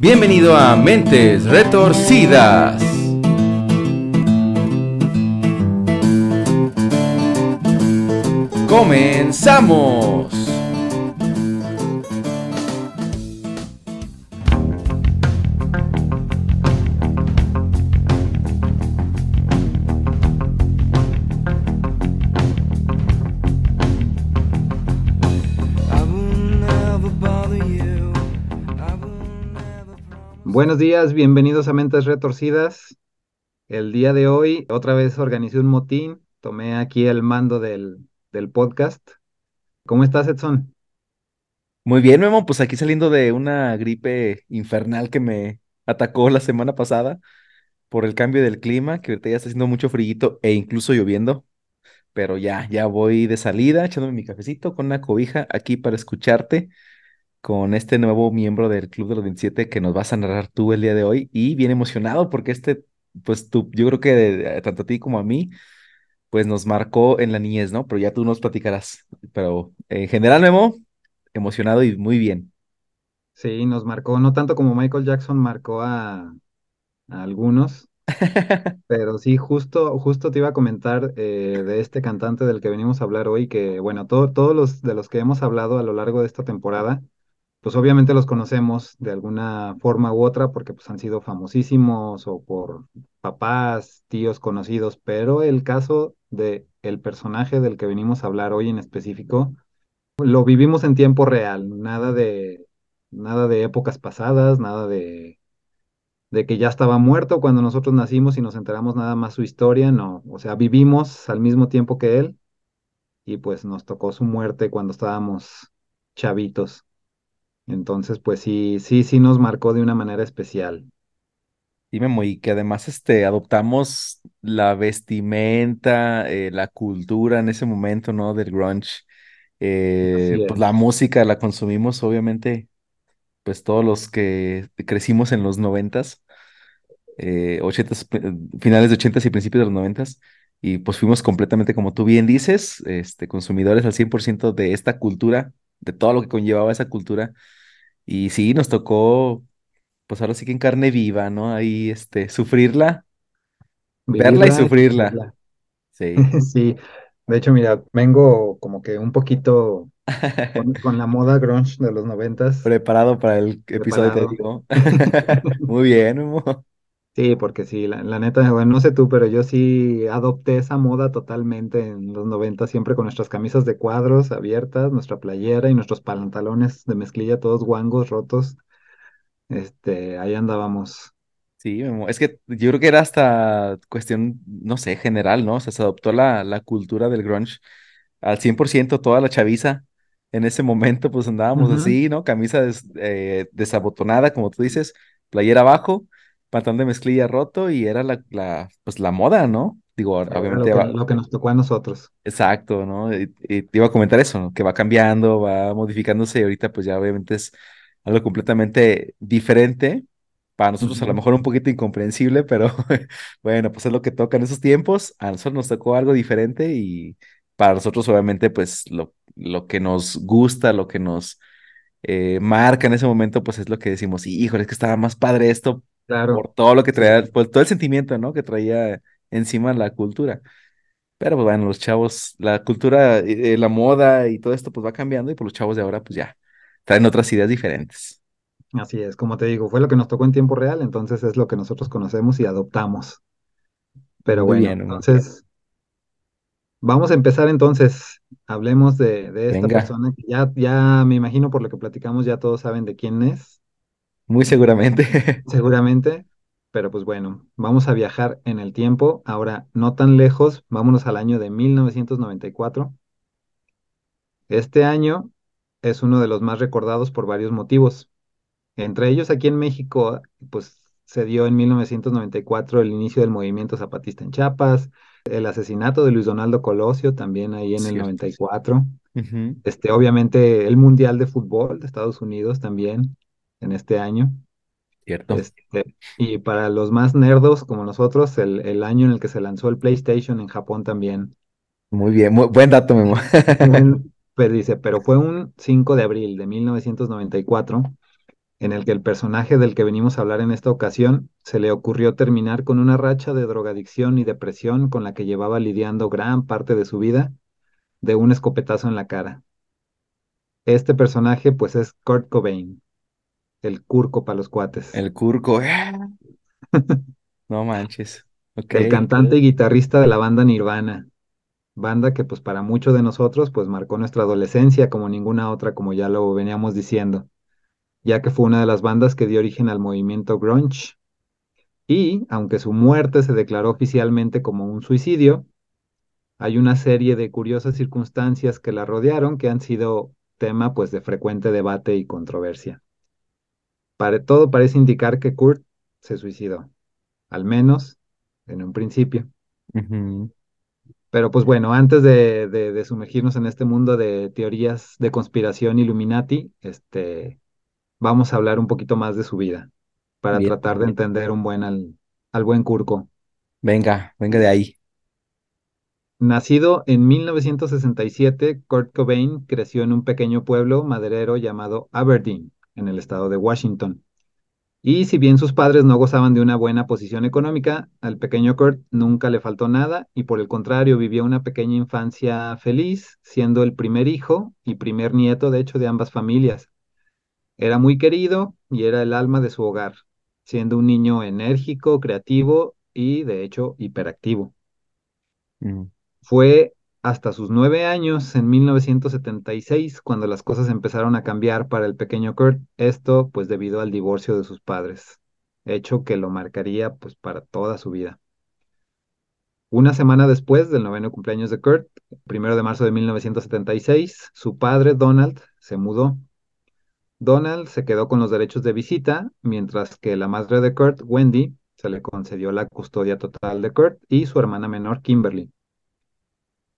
Bienvenido a Mentes Retorcidas. Comenzamos. Buenos días, bienvenidos a Mentes Retorcidas. El día de hoy otra vez organicé un motín, tomé aquí el mando del, del podcast. ¿Cómo estás, Edson? Muy bien, Memo, pues aquí saliendo de una gripe infernal que me atacó la semana pasada por el cambio del clima, que ahorita ya está haciendo mucho frío e incluso lloviendo, pero ya, ya voy de salida, echándome mi cafecito con una cobija aquí para escucharte con este nuevo miembro del Club de los 27 que nos vas a narrar tú el día de hoy y bien emocionado porque este, pues tú, yo creo que tanto a ti como a mí, pues nos marcó en la niñez, ¿no? Pero ya tú nos platicarás. Pero en general, Memo, emocionado y muy bien. Sí, nos marcó, no tanto como Michael Jackson marcó a, a algunos, pero sí, justo, justo te iba a comentar eh, de este cantante del que venimos a hablar hoy, que bueno, todo- todos los de los que hemos hablado a lo largo de esta temporada, pues obviamente los conocemos de alguna forma u otra porque pues han sido famosísimos o por papás, tíos conocidos, pero el caso de el personaje del que venimos a hablar hoy en específico, lo vivimos en tiempo real, nada de nada de épocas pasadas, nada de de que ya estaba muerto cuando nosotros nacimos y nos enteramos nada más su historia, no, o sea, vivimos al mismo tiempo que él y pues nos tocó su muerte cuando estábamos chavitos. Entonces, pues sí, sí, sí nos marcó de una manera especial. Y Memo, y que además este, adoptamos la vestimenta, eh, la cultura en ese momento, ¿no? Del grunge. Eh, pues la música la consumimos, obviamente, pues todos los que crecimos en los noventas. eh, 80s, pri- finales de ochentas y principios de los noventas, y pues fuimos completamente, como tú bien dices, este, consumidores al 100% de esta cultura, de todo lo que conllevaba esa cultura, y sí, nos tocó, pues ahora sí que en carne viva, ¿no? Ahí, este, sufrirla, verla y sufrirla, vivirla. sí, Sí, de hecho, mira, vengo como que un poquito con, con la moda grunge de los noventas preparado para el episodio, te preparado. digo. Muy bien, Memo. Sí, porque sí, la, la neta, bueno, no sé tú, pero yo sí adopté esa moda totalmente en los 90, siempre con nuestras camisas de cuadros abiertas, nuestra playera y nuestros pantalones de mezclilla todos guangos, rotos. Este, ahí andábamos. Sí. Es que yo creo que era hasta cuestión, no sé, general, ¿no? O sea, se adoptó la, la cultura del grunge al 100% toda la chaviza. En ese momento, pues andábamos así, ¿no? Camisa des- eh, desabotonada, como tú dices, playera abajo, pantalón de mezclilla roto y era la, la, pues la moda, ¿no? Digo, Era lo obviamente que, va, lo que nos tocó a nosotros. exacto, ¿no? Y, y te iba a comentar eso, ¿no? Que va cambiando, va modificándose y ahorita pues ya obviamente es algo completamente diferente. Para nosotros a lo mejor un poquito incomprensible, pero bueno, pues es lo que toca en esos tiempos. A nosotros nos tocó algo diferente y para nosotros obviamente pues lo, lo que nos gusta, lo que nos eh, marca en ese momento pues es lo que decimos, híjole, es que estaba más padre esto por Claro, todo lo que traía, por todo el sentimiento, ¿no? Que traía encima la cultura. Pero pues bueno, los chavos, la cultura, eh, la moda y todo esto pues va cambiando y por los chavos de ahora pues ya traen otras ideas diferentes. Así es, como te digo, fue lo que nos tocó en tiempo real, entonces es lo que nosotros conocemos y adoptamos. Pero Muy bueno, bien, entonces vamos a empezar entonces. Hablemos de, de esta Venga, persona que ya, ya me imagino por lo que platicamos, ya todos saben de quién es, muy seguramente. seguramente. Pero pues bueno, vamos a viajar en el tiempo. Ahora, no tan lejos, vámonos al año de 1994. Este año es uno de los más recordados por varios motivos. Entre ellos, aquí en México, pues se dio en 1994 el inicio del movimiento zapatista en Chiapas, el asesinato de Luis Donaldo Colosio también ahí en el Cierto. 94. Ujú, Este, obviamente el Mundial de Fútbol de Estados Unidos también en este año. Cierto. Este, y para los más nerdos como nosotros, el, el año en el que se lanzó el PlayStation en Japón también. Muy bien, muy, buen dato, Memo. Buen- Pero dice, pero fue un 5 de abril de 1994 en el que el personaje del que venimos a hablar en esta ocasión se le ocurrió terminar con una racha de drogadicción y depresión con la que llevaba lidiando gran parte de su vida de un escopetazo en la cara. Este personaje pues es Kurt Cobain, el curco para los cuates, El Curco. ¡ah! No manches. El cantante y guitarrista de la banda Nirvana, banda que pues para muchos de nosotros pues marcó nuestra adolescencia como ninguna otra como ya lo veníamos diciendo, ya que fue una de las bandas que dio origen al movimiento grunge y aunque su muerte se declaró oficialmente como un suicidio, hay una serie de curiosas circunstancias que la rodearon que han sido tema pues de frecuente debate y controversia. Todo parece indicar que Kurt se suicidó, al menos en un principio. Pero pues bueno, antes de, de- de sumergirnos en este mundo de teorías de conspiración Illuminati, este, vamos a hablar un poquito más de su vida para Bien. tratar de entender un buen al, al buen Kurko. Venga, venga de ahí. Nacido en 1967, Kurt Cobain creció en un pequeño pueblo maderero llamado Aberdeen, en el estado de Washington. Y si bien sus padres no gozaban de una buena posición económica, al pequeño Kurt nunca le faltó nada y por el contrario vivió una pequeña infancia feliz, siendo el primer hijo y primer nieto, de hecho, de ambas familias. Era muy querido y era el alma de su hogar, siendo un niño enérgico, creativo y, de hecho, hiperactivo. Mm, Fue hasta sus nueve años, en 1976, cuando las cosas empezaron a cambiar para el pequeño Kurt. Esto, pues, debido al divorcio de sus padres, hecho que lo marcaría, pues, para toda su vida. Una semana después del noveno cumpleaños de Kurt, primero de marzo de 1976, su padre, Donald, se mudó. Donald se quedó con los derechos de visita, mientras que la madre de Kurt, Wendy, se le concedió la custodia total de Kurt y su hermana menor, Kimberly.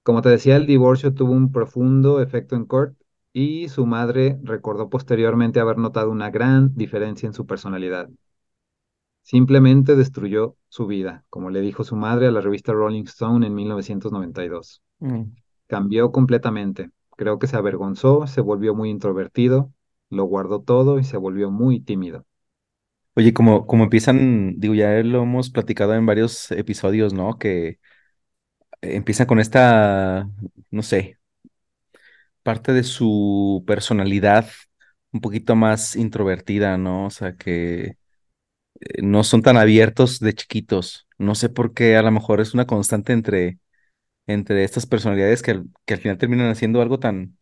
Como te decía, el divorcio tuvo un profundo efecto en Kurt y su madre recordó posteriormente haber notado una gran diferencia en su personalidad. Simplemente destruyó su vida, como le dijo su madre a la revista Rolling Stone en 1992. mm. Cambió completamente. Creo que se avergonzó, se volvió muy introvertido, lo guardó todo y se volvió muy tímido. Oye, como, como empiezan, digo, ya lo hemos platicado en varios episodios, ¿no? Que empiezan con esta, no sé, parte de su personalidad un poquito más introvertida, ¿no? O sea, que eh, no son tan abiertos de chiquitos. No sé por qué, a lo mejor es una constante entre, entre estas personalidades que, que al final terminan haciendo algo tan,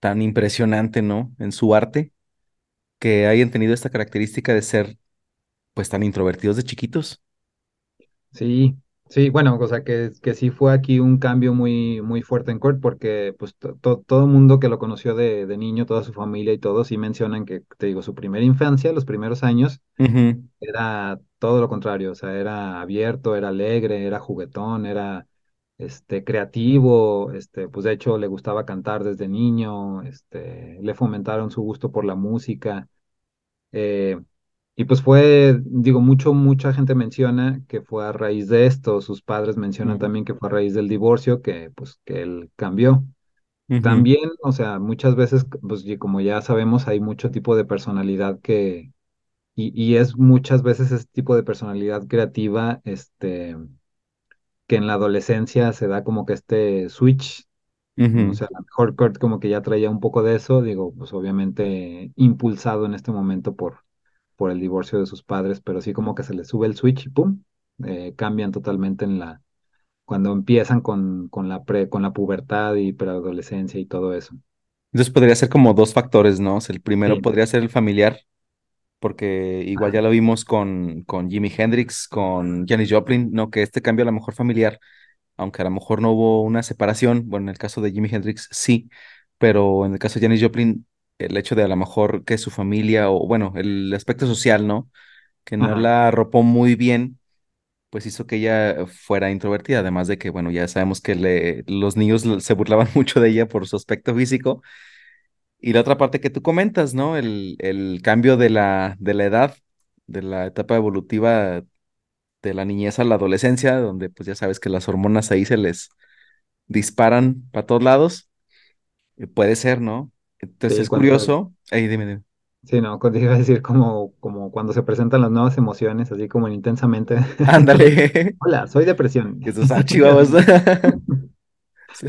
tan impresionante, ¿no? En su arte, que hayan tenido esta característica de ser, pues, tan introvertidos de chiquitos. Sí, sí, bueno, o sea que, que sí fue aquí un cambio muy, muy fuerte en Kurt porque pues to- to- todo el mundo que lo conoció de, de niño, toda su familia y todo, sí mencionan que, te digo, su primera infancia, los primeros años, era todo lo contrario, o sea, era abierto, era alegre, era juguetón, era este, creativo, este, pues de hecho le gustaba cantar desde niño, este, le fomentaron su gusto por la música. eh, y pues fue, digo, mucho, mucha gente menciona que fue a raíz de esto, sus padres mencionan también que fue a raíz del divorcio, que pues que él cambió. También, o sea, muchas veces, pues y como ya sabemos, hay mucho tipo de personalidad que, y, y es muchas veces ese tipo de personalidad creativa, este, que en la adolescencia se da como que este switch, ujú. sé, a lo mejor Kurt como que ya traía un poco de eso, digo, pues obviamente impulsado en este momento por, por el divorcio de sus padres, pero sí como que se le sube el switch y pum, eh, cambian totalmente en la, cuando empiezan con, con la pre, con la pubertad y preadolescencia y todo eso. Entonces podría ser como dos factores, ¿no? O sea, el primero Sí, podría ser el familiar, porque igual ya lo vimos con, con Jimi Hendrix, con Janis Joplin, ¿no? Que este cambio a lo mejor familiar, aunque a lo mejor no hubo una separación, bueno, en el caso de Jimi Hendrix sí, pero en el caso de Janis Joplin, el hecho de a lo mejor que su familia, o bueno, el aspecto social, ¿no? Que no ajá, la arropó muy bien, pues hizo que ella fuera introvertida, además de que, bueno, ya sabemos que le, los niños se burlaban mucho de ella por su aspecto físico. Y la otra parte que tú comentas, ¿no? El, el cambio de la, de la edad, de la etapa evolutiva de la niñez a la adolescencia, donde pues ya sabes que las hormonas ahí se les disparan para todos lados. Eh, Puede ser, ¿no? Entonces sí, es curioso. Ahí dime, dime. Sí, no, iba a decir como, como cuando se presentan las nuevas emociones, así como en intensamente. Ándale, Hola, soy depresión. que chihuahuas. ven. Sí,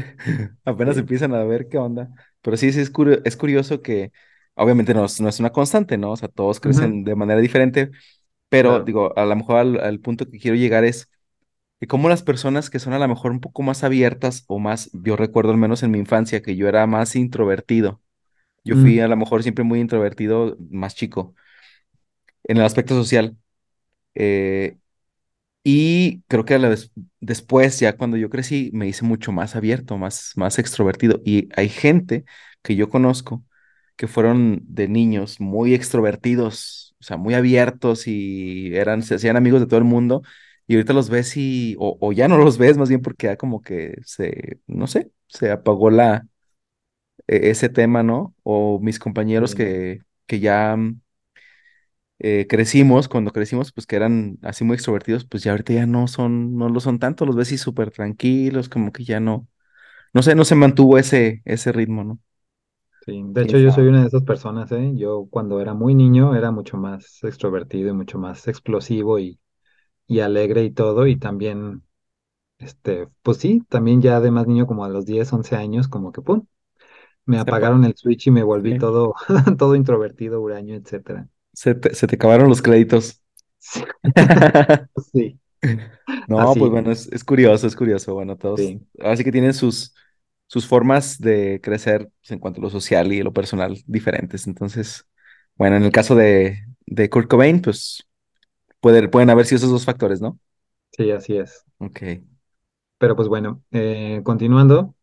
Apenas Sí, empiezan a ver qué onda. Pero sí, sí, es curio- es curioso que obviamente no, es no es una constante, ¿no? O sea, todos crecen de manera diferente, pero claro. digo, a lo mejor al, al punto que quiero llegar es que como las personas que son a lo mejor un poco más abiertas o más, yo recuerdo al menos en mi infancia que yo era más introvertido. Yo fui Mm, a lo mejor siempre muy introvertido, más chico, en el aspecto social. Eh, Y creo que a la des- después, ya cuando yo crecí, me hice mucho más abierto, más, más extrovertido. Y hay gente que yo conozco que fueron de niños muy extrovertidos, o sea, muy abiertos y eran, se hacían amigos de todo el mundo. Y ahorita los ves y, o, o ya no los ves, más bien porque ya como que se, no sé, se apagó la, ese tema, ¿no? O mis compañeros sí, que, que ya eh, crecimos, cuando crecimos, pues que eran así muy extrovertidos, pues ya ahorita ya no son, no lo son tanto, los ves así súper tranquilos, como que ya no, no sé, no se mantuvo ese, ese ritmo, ¿no? sí. De ¿Quién hecho, yo soy una de esas personas, ¿eh? Yo cuando era muy niño era mucho más extrovertido y mucho más explosivo y, y alegre y todo. Y también, este, pues sí, también ya de más niño, como a los 10 11 años, como que, ¡pum! Me apagaron el switch y me volví sí. todo, todo introvertido, huraño, etcétera. Se te, se te acabaron los créditos. Sí, No, pues bueno, es, es curioso, es curioso. Bueno, todos, sí, así que tienen sus, sus formas de crecer pues, en cuanto a lo social y lo personal diferentes. Entonces, bueno, en el caso de, de Kurt Cobain, pues puede- pueden haber sido esos dos factores, ¿no? sí, así es. Ok. Pero pues bueno, eh, continuando,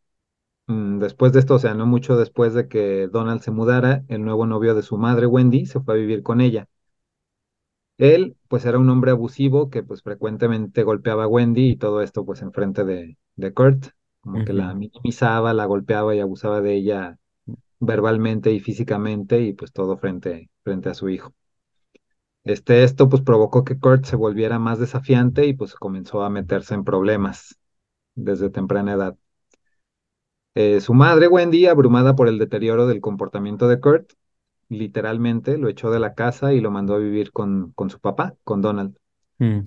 después de esto, o sea, no mucho después de que Donald se mudara, el nuevo novio de su madre, Wendy, se fue a vivir con ella. Él, pues era un hombre abusivo que pues frecuentemente golpeaba a Wendy y todo esto pues enfrente de, de Kurt, como que la minimizaba, la golpeaba y abusaba de ella verbalmente y físicamente y pues todo frente, frente a su hijo. Este, esto pues provocó que Kurt se volviera más desafiante y pues comenzó a meterse en problemas desde temprana edad. Eh, su madre, Wendy, abrumada por el deterioro del comportamiento de Kurt, literalmente lo echó de la casa y lo mandó a vivir con, con su papá, con Donald. Mm.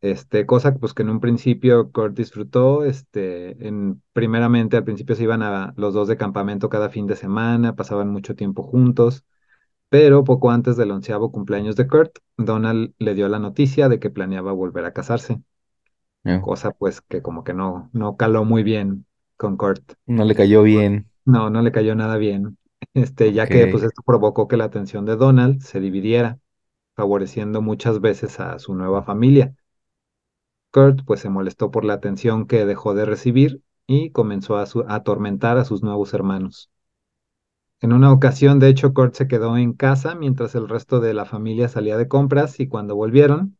Este, cosa pues que en un principio Kurt disfrutó, este, en, primeramente al principio se iban a los dos de campamento cada fin de semana, pasaban mucho tiempo juntos, pero poco antes del onceavo cumpleaños de Kurt, Donald le dio la noticia de que planeaba volver a casarse, No, cosa pues que como que no, no caló muy bien con Kurt. no le cayó bien. No, no le cayó nada bien, este, ya que pues esto provocó que la atención de Donald se dividiera, favoreciendo muchas veces a su nueva familia. Kurt pues se molestó por la atención que dejó de recibir y comenzó a, su- a atormentar a sus nuevos hermanos. En una ocasión, de hecho, Kurt se quedó en casa mientras el resto de la familia salía de compras y cuando volvieron,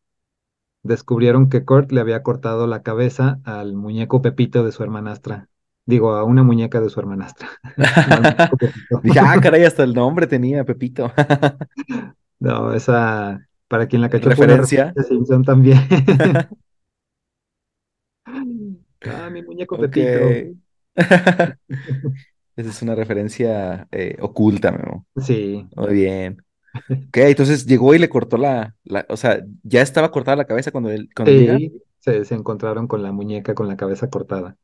descubrieron que Kurt le había cortado la cabeza al muñeco Pepito de su hermanastra. Digo, a una muñeca de su hermanastra. Dije, ah, caray, hasta el nombre tenía Pepito. No, esa, para quien la cachó fue Referencia. Simpson también. Ah, mi muñeco. Pepito. Esa es una referencia eh, oculta, Memo. Sí, Muy bien. Ok, entonces llegó y le cortó la, la, o sea, ya estaba cortada la cabeza cuando él, cuando sí, se, se encontraron con la muñeca con la cabeza cortada.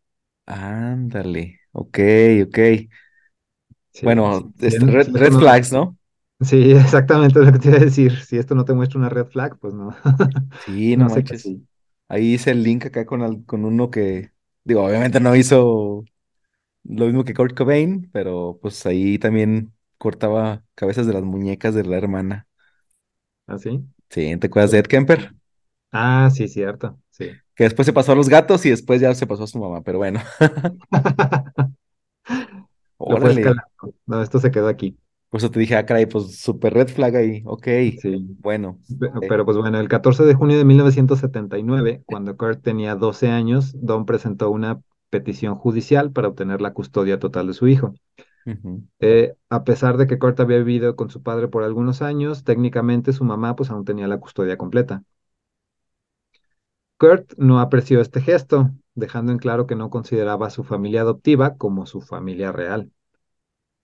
Ándale. Ok, ok. Sí, Bueno, este, red, no, flags, ¿no? sí, exactamente lo que te iba a decir. Si esto no te muestra una red flag, pues no, Sí, no no sé manches. sí. Ahí hice el link acá con, al- con uno que, digo, obviamente no hizo lo mismo que Kurt Cobain, pero pues ahí también cortaba cabezas de las muñecas de la hermana. ¿Así? Sí, ¿te acuerdas de Ed Kemper? Ah, sí, cierto, sí. Que después se pasó a los gatos y después ya se pasó a su mamá, pero bueno, órale. No, esto se quedó aquí. Por eso te dije, ah, caray, pues super red flag ahí. Ok, Sí. bueno. Eh, Pero pues bueno, el 14 de junio de 1979, cuando Kurt tenía 12 años, Don presentó una petición judicial para obtener la custodia total de su hijo. Eh, a pesar de que Kurt había vivido con su padre por algunos años, técnicamente su mamá pues aún tenía la custodia completa. Kurt no apreció este gesto, dejando en claro que no consideraba a su familia adoptiva como su familia real.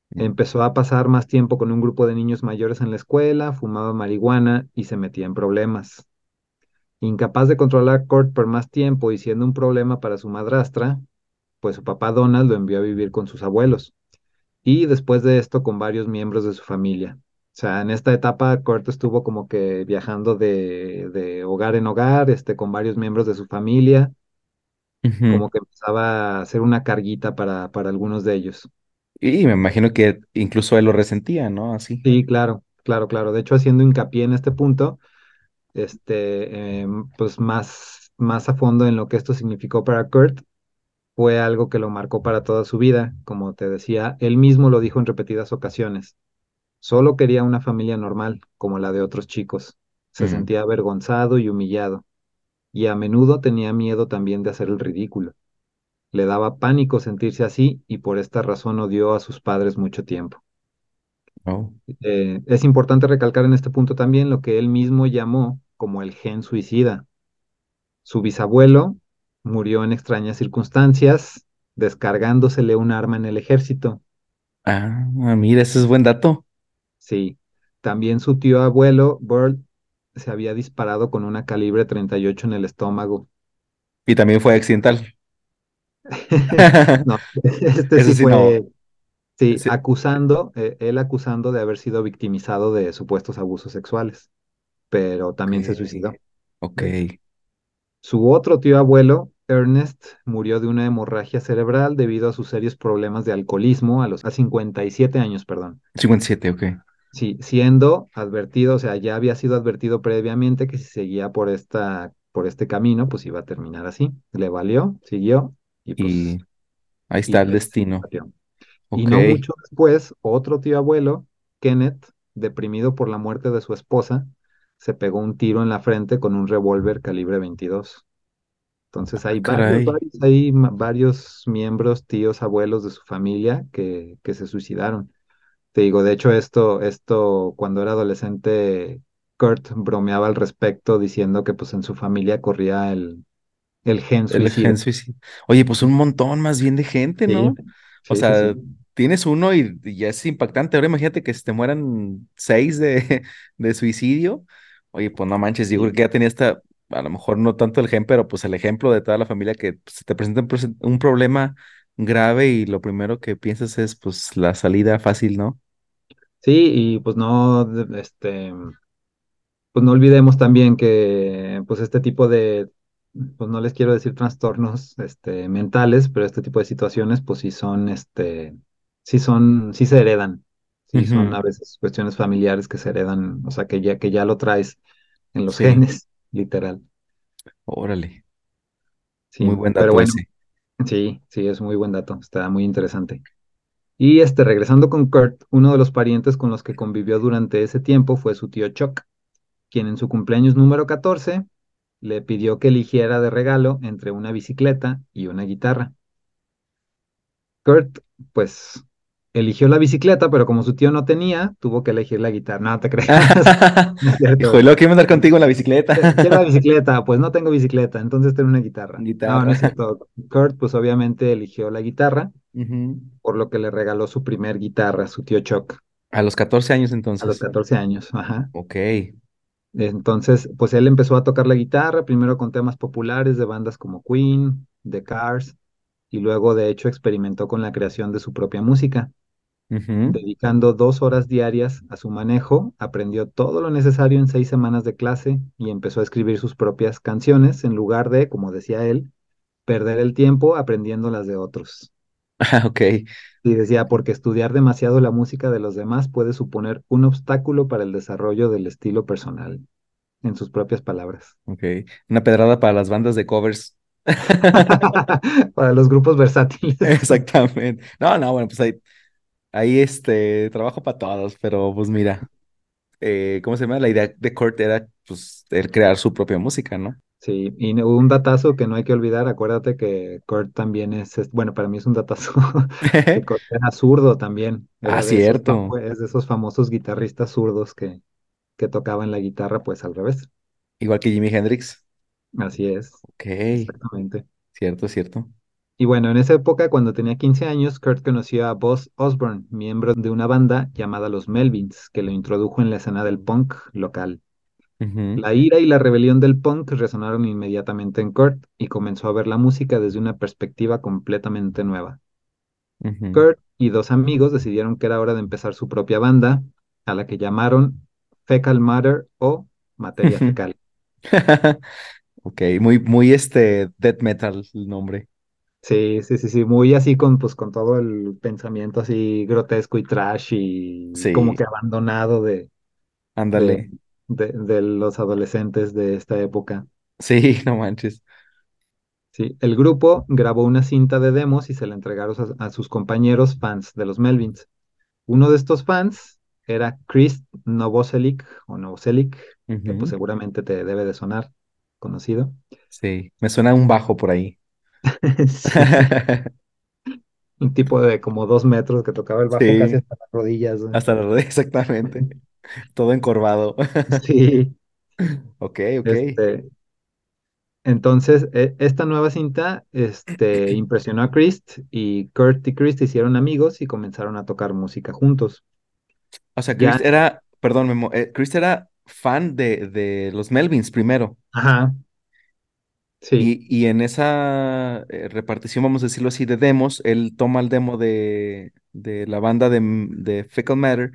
Mm, Empezó a pasar más tiempo con un grupo de niños mayores en la escuela, fumaba marihuana y se metía en problemas. Incapaz de controlar a Kurt por más tiempo y siendo un problema para su madrastra, pues su papá Donald lo envió a vivir con sus abuelos y después de esto con varios miembros de su familia. O sea, en esta etapa Kurt estuvo como que viajando de, de hogar en hogar, este, con varios miembros de su familia, como que empezaba a ser una carguita para, para algunos de ellos. Y me imagino que incluso él lo resentía, ¿no? Así. Sí, claro, claro, claro. De hecho, haciendo hincapié en este punto, este, em, pues más, más a fondo en lo que esto significó para Kurt, fue algo que lo marcó para toda su vida. Como te decía, él mismo lo dijo en repetidas ocasiones. Solo quería una familia normal, como la de otros chicos. Se Mm, sentía avergonzado y humillado, y a menudo tenía miedo también de hacer el ridículo. Le daba pánico sentirse así y por esta razón odió a sus padres mucho tiempo. oh. Eh, es importante recalcar en este punto también lo que él mismo llamó como el gen suicida. Su bisabuelo murió en extrañas circunstancias, descargándosele un arma en el ejército. Ah, mira, ese es buen dato. Sí, también su tío abuelo, Burl, se había disparado con una calibre 38 en el estómago. Y también fue accidental. No, este sí no. fue, sí, Sí. acusando, eh, él acusando de haber sido victimizado de supuestos abusos sexuales, pero también se suicidó, ok. Su otro tío abuelo, Ernest, murió de una hemorragia cerebral debido a sus serios problemas de alcoholismo a los a 57 años, perdón. 57, ok. Sí, siendo advertido, o sea, ya había sido advertido previamente que si seguía por esta, por este camino, pues iba a terminar así. Le valió, siguió y pues Y ahí y está el destino. Y no mucho después, otro tío abuelo, Kenneth, deprimido por la muerte de su esposa, se pegó un tiro en la frente con un revólver calibre 22. Entonces Ah, hay varios, varios, hay varios miembros, tíos, abuelos de su familia que, que se suicidaron. Te digo, de hecho, esto, esto, cuando era adolescente, Kurt bromeaba al respecto diciendo que pues en su familia corría el, el gen El suicida. gen suicida. Oye, pues un montón más bien de gente, Sí, ¿no? O sí, sea, sí. tienes uno y, y ya es impactante. Ahora imagínate que se te mueran seis de, de suicidio. Oye, pues no manches, Sí, que ya tenía esta, a lo mejor no tanto el gen, pero pues el ejemplo de toda la familia que pues, se te presenta un, presen- un problema grave y lo primero que piensas es pues la salida fácil, ¿no? Sí, y pues no, este, pues no olvidemos también que pues este tipo de, pues no les quiero decir trastornos, este, mentales, pero este tipo de situaciones, pues sí son, este, sí son, sí se heredan. Sí, son a veces cuestiones familiares que se heredan, o sea, que ya, que ya lo traes en los Sí, genes, literal. órale. Muy Sí, buen pero dato bueno, ese. sí, sí, es muy buen dato, está muy interesante. Y este, regresando con Kurt, uno de los parientes con los que convivió durante ese tiempo fue su tío Chuck, quien en su cumpleaños número 14 le pidió que eligiera de regalo entre una bicicleta y una guitarra. Kurt, pues, eligió la bicicleta, pero como su tío no tenía, tuvo que elegir la guitarra. No te creas, cierto. Híjole, quiero andar contigo en la bicicleta. Eh, Quiero la bicicleta, pues no tengo bicicleta, entonces tengo una guitarra. No, no es Guitarra. cierto. Kurt, pues obviamente eligió la guitarra, por lo que le regaló su primer guitarra, su tío Chuck, A los 14 años a los entonces. 14 años. Ajá. Ok. Entonces, pues él empezó a tocar la guitarra, primero con temas populares de bandas como Queen, The Cars, y luego de hecho experimentó con la creación de su propia música. Dedicando dos horas diarias a su manejo, aprendió todo lo necesario en seis semanas de clase y empezó a escribir sus propias canciones en lugar de, como decía él, perder el tiempo aprendiendo las de otros. Ah, ok, Y decía, porque estudiar demasiado la música de los demás puede suponer un obstáculo para el desarrollo del estilo personal, en sus propias palabras. ok. Una pedrada para las bandas de covers. Para los grupos versátiles. Exactamente. No, no, bueno, pues ahí, ahí este, trabajo para todos, pero pues mira, eh, ¿cómo se llama? La idea de Kurt era, pues, el crear su propia música, ¿no? Sí, y un datazo que no hay que olvidar, acuérdate que Kurt también es, es- bueno, para mí es un datazo, que Kurt era zurdo también, Ah, de esos, cierto. es de esos famosos guitarristas zurdos que, que tocaban la guitarra pues al revés. Igual que Jimi Hendrix. Así es, Ok, exactamente. cierto, cierto. Y bueno, en esa época, cuando tenía 15 años, Kurt conoció a Buzz Osborne, miembro de una banda llamada Los Melvins, que lo introdujo en la escena del punk local. La ira y la rebelión del punk resonaron inmediatamente en Kurt y comenzó a ver la música desde una perspectiva completamente nueva. Kurt y dos amigos decidieron que era hora de empezar su propia banda, a la que llamaron Fecal Matter o Materia. Fecal. Ok, muy, muy este death metal el nombre. Sí, sí, sí, sí, muy así con, pues, con todo el pensamiento así grotesco y trash y como que abandonado de, ándale. de, de los adolescentes de esta época. Sí, no manches. Sí, el grupo grabó una cinta de demos y se la entregaron a, a sus compañeros fans de los Melvins. Uno de estos fans era Chris Novoselic o Novoselic, que pues seguramente te debe de sonar conocido. Sí, me suena un bajo por ahí. Un tipo de como dos metros que tocaba el bajo casi hasta las rodillas. hasta la rodilla, exactamente. Todo encorvado. Sí, Ok, ok. este, entonces e- esta nueva cinta, este, impresionó a Chris y Kurt y Chris se hicieron amigos y comenzaron a tocar música juntos. O sea, Chris Ya, era, perdón, Memo, eh, Chris era fan de, de los Melvins primero. ajá, sí, Y, y en esa eh, repartición, vamos a decirlo así, de demos, él toma el demo de, de la banda de, M- de Fecal Matter,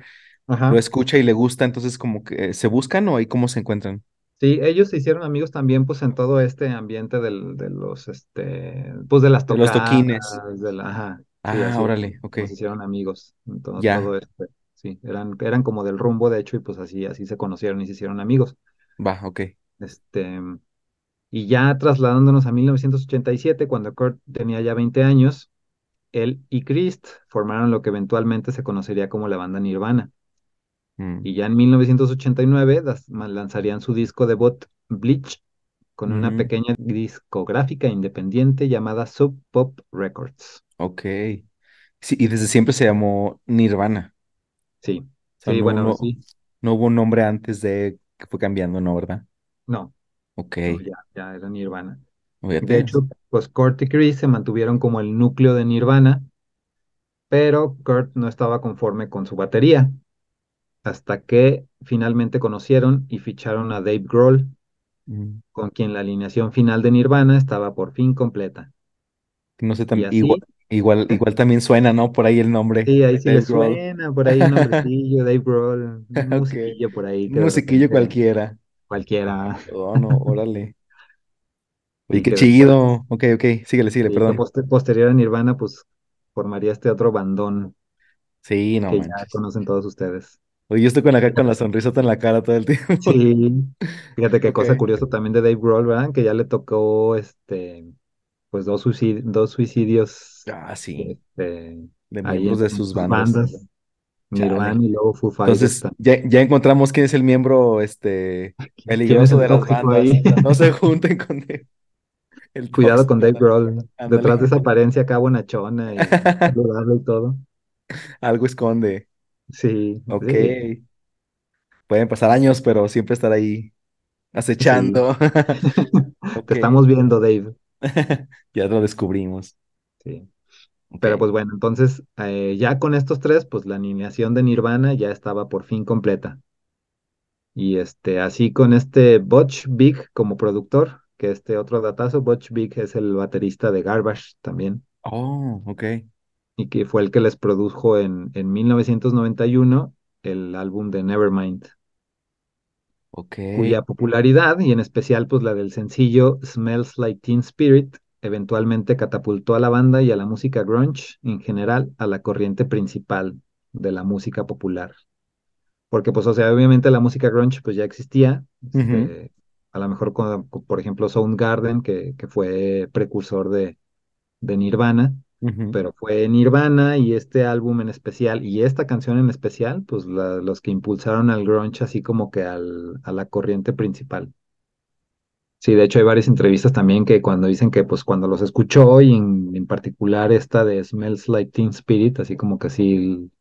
lo ajá. escucha y le gusta, entonces como que se buscan o ahí cómo se encuentran. Sí, ellos se hicieron amigos también, pues, en todo este ambiente del, de los, este, pues, de las De los tocadas, toquines. de la, ajá, sí, Ah, así órale, ok. se hicieron amigos, en todo, Ya, todo este, sí, eran, eran como del rumbo, de hecho, y pues así, así se conocieron y se hicieron amigos. va, ok. Este, y ya trasladándonos a 1987, cuando Kurt tenía ya 20 años, él y Christ formaron lo que eventualmente se conocería como la banda Nirvana. Mm, Y ya en 1989 das- ma- lanzarían su disco debut, Bleach, con una mm, pequeña discográfica independiente llamada Sub Pop Records. ok. Sí, y desde siempre se llamó Nirvana. Sí, O sea, sí, no, bueno, no, sí, no hubo un nombre antes de que fue cambiando, ¿no? ¿Verdad? no, Ok. no, ya, ya era Nirvana. De Fíjate. hecho, pues Kurt y Chris se mantuvieron como el núcleo de Nirvana, pero Kurt no estaba conforme con su batería, hasta que finalmente conocieron y ficharon a Dave Grohl, Mm, con quien la alineación final de Nirvana estaba por fin completa. No sé, Y tam- igual, igual, igual también suena, ¿no? Por ahí el nombre. Sí, ahí sí le Dave Grohl. suena por ahí un nombrecillo, Dave Grohl, un musiquillo por ahí Un de musiquillo cualquiera. Cualquiera, Oh, no, órale. Oye, y qué chido. Ok, ok. Síguele, síguele, y perdón. poste- posterior a Nirvana, pues formaría este otro bandón Sí, no que ya conocen todos ustedes. Oye, yo estoy con acá con la sonrisota en la cara todo el tiempo. Sí, fíjate qué cosa curiosa también de Dave Grohl, ¿verdad? Que ya le tocó, este, pues dos suicidios, dos suicidios, Ah, sí. este, De miembros de sus sus bandas. bandas. Nirvana y luego Foo Fighters Entonces, ya, ya encontramos quién es el miembro, este, ¿Quién es peligroso el de las bandas. ahí? No se junten con el Cuidado con Dave Grohl. Detrás de esa apariencia acá bonachona y y todo. Algo esconde. Sí, Ok. sí, Pueden pasar años, pero siempre estar ahí sí. acechando. Te Ok. estamos viendo, Dave. Ya lo descubrimos. Sí. Pero pues bueno, entonces eh, ya con estos tres, pues la alineación de Nirvana ya estaba por fin completa. Y este, así con este Butch Vig como productor, que este otro datazo, Butch Vig es el baterista de Garbage también, Oh, ok. y que fue el que les produjo en, en 1991 el álbum de Nevermind. Ok. cuya popularidad, y en especial pues la del sencillo Smells Like Teen Spirit, eventualmente catapultó a la banda y a la música grunge en general a la corriente principal de la música popular. Porque pues, o sea, obviamente la música grunge pues ya existía, este, a lo mejor con, por ejemplo Soundgarden, que, que fue precursor de, de Nirvana, pero fue Nirvana y este álbum en especial y esta canción en especial, pues la- los que impulsaron al grunge así como que al, a la corriente principal. Sí, de hecho hay varias entrevistas también que cuando dicen que pues cuando los escuchó y en, en particular esta de Smells Like Teen Spirit, así como que sí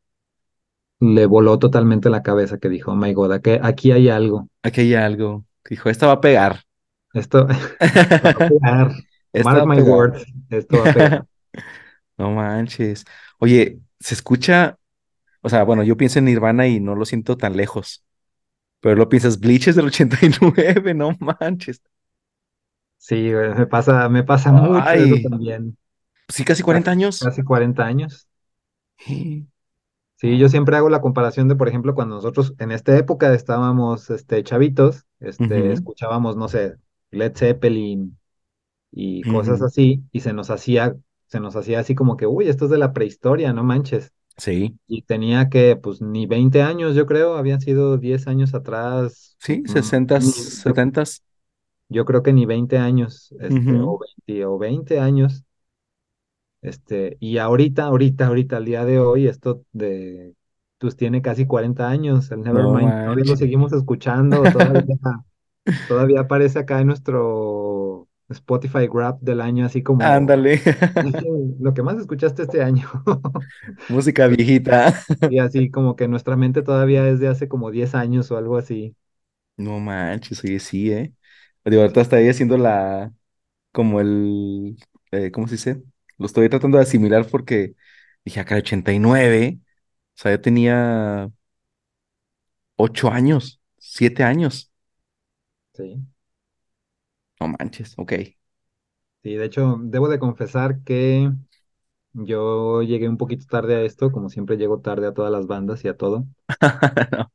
le voló totalmente la cabeza que dijo, oh my God, aquí, aquí hay algo. Aquí hay algo. Dijo, esta va a pegar. Esto, esto va a pegar. Mark a my pegar. words, esto va a pegar. No manches. Oye, se escucha, o sea, bueno, yo pienso en Nirvana y no lo siento tan lejos, pero lo piensas, Bleach es del 89, no manches. Sí, güey, me pasa, me pasa mucho eso también. sí, casi Casi, 40 años. casi 40 años. Sí, yo siempre hago la comparación de, por ejemplo, cuando nosotros en esta época estábamos este, chavitos, este, Ujú, escuchábamos, no sé, Led Zeppelin y cosas ujú. así, y se nos hacía, se nos hacía así como que, uy, esto es de la prehistoria, no manches. Sí, Y tenía que, pues, ni 20 años, yo creo, habían sido 10 años atrás, sí, mm, 60, ni- yo, 70. Yo creo que ni 20 años, este, o 20 o 20 años, este, y ahorita, ahorita, ahorita, al día de hoy, esto de, pues, tiene casi 40 años, el No Nevermind, todavía lo seguimos escuchando, todavía, todavía aparece acá en nuestro Spotify Grab del año, así como Ándale, lo que más escuchaste este año. música viejita. Y así como que nuestra mente todavía es de hace como 10 años o algo así. No manches, oye, sí, ¿eh? Digo, ahorita está ahí haciendo la, como el, eh, ¿cómo se dice? Lo estoy tratando de asimilar porque dije, acá 89, o sea, yo tenía 8 años, 7 años. Sí. No manches, ok. Sí, de hecho, debo de confesar que yo llegué un poquito tarde a esto, como siempre llego tarde a todas las bandas y a todo. No.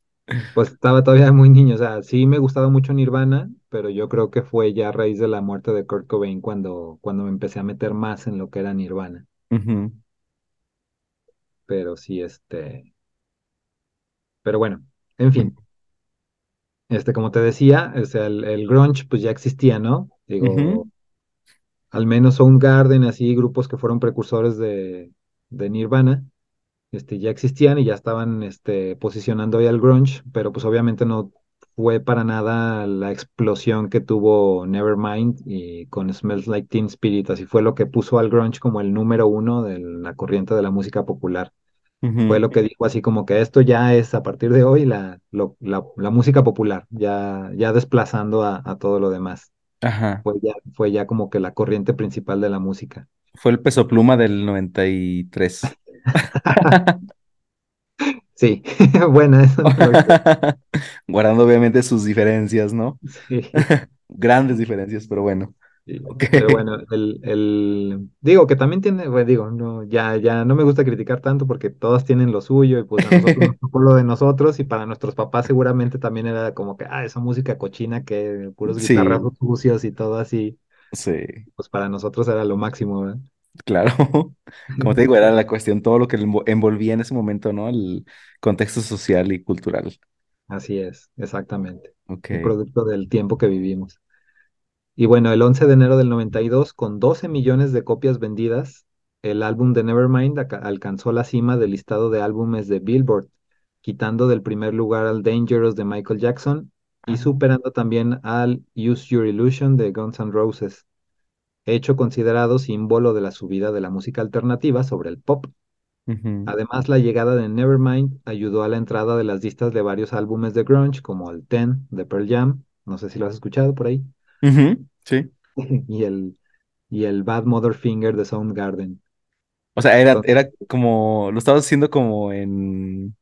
Pues estaba todavía muy niño, o sea, sí me gustaba mucho Nirvana, pero yo creo que fue ya a raíz de la muerte de Kurt Cobain cuando, cuando me empecé a meter más en lo que era Nirvana. Pero sí, este, pero bueno, en fin, este, como te decía, o sea, el, el grunge pues ya existía, ¿no? Digo, al menos Soundgarden, así grupos que fueron precursores de, de Nirvana, este, ya existían y ya estaban este, posicionando ahí al grunge, pero pues obviamente no fue para nada la explosión que tuvo Nevermind y con Smells Like Teen Spirit, así fue lo que puso al grunge como el número uno de la corriente de la música popular. Fue lo que dijo así como que esto ya es a partir de hoy la, lo- la, la música popular, ya, ya desplazando a, a todo lo demás. Ajá. Fue ya, fue ya como que la corriente principal de la música. Fue el Peso Pluma del 93. Sí, buena analogía. Guardando obviamente sus diferencias, ¿no? Sí, Grandes diferencias, pero bueno. sí. Pero bueno, el, el, digo que también tiene, bueno, digo, no, ya, ya no me gusta criticar tanto porque todas tienen lo suyo y pues a nosotros nos tocó lo de nosotros y para nuestros papás seguramente también era como que, ah, esa música cochina que puros Sí, sucios y todo así, sí, pues para nosotros era lo máximo, ¿verdad? Claro. Como te digo, era la cuestión, todo lo que envo- envolvía en ese momento, ¿no? El contexto social y cultural. Así es, exactamente. Un Ok. producto del tiempo que vivimos. Y bueno, el 11 de enero del 92, con 12 millones de copias vendidas, el álbum de Nevermind alcanzó la cima del listado de álbumes de Billboard, quitando del primer lugar al Dangerous de Michael Jackson y Ah, superando también al Use Your Illusion de Guns N' Roses, hecho considerado símbolo de la subida de la música alternativa sobre el pop. Además, la llegada de Nevermind ayudó a la entrada de las listas de varios álbumes de grunge, como el Ten de Pearl Jam, no sé si lo has escuchado por ahí, sí. y el y el Bad Mother Finger de Soundgarden. O sea, era, Entonces, era como, lo estabas haciendo como en,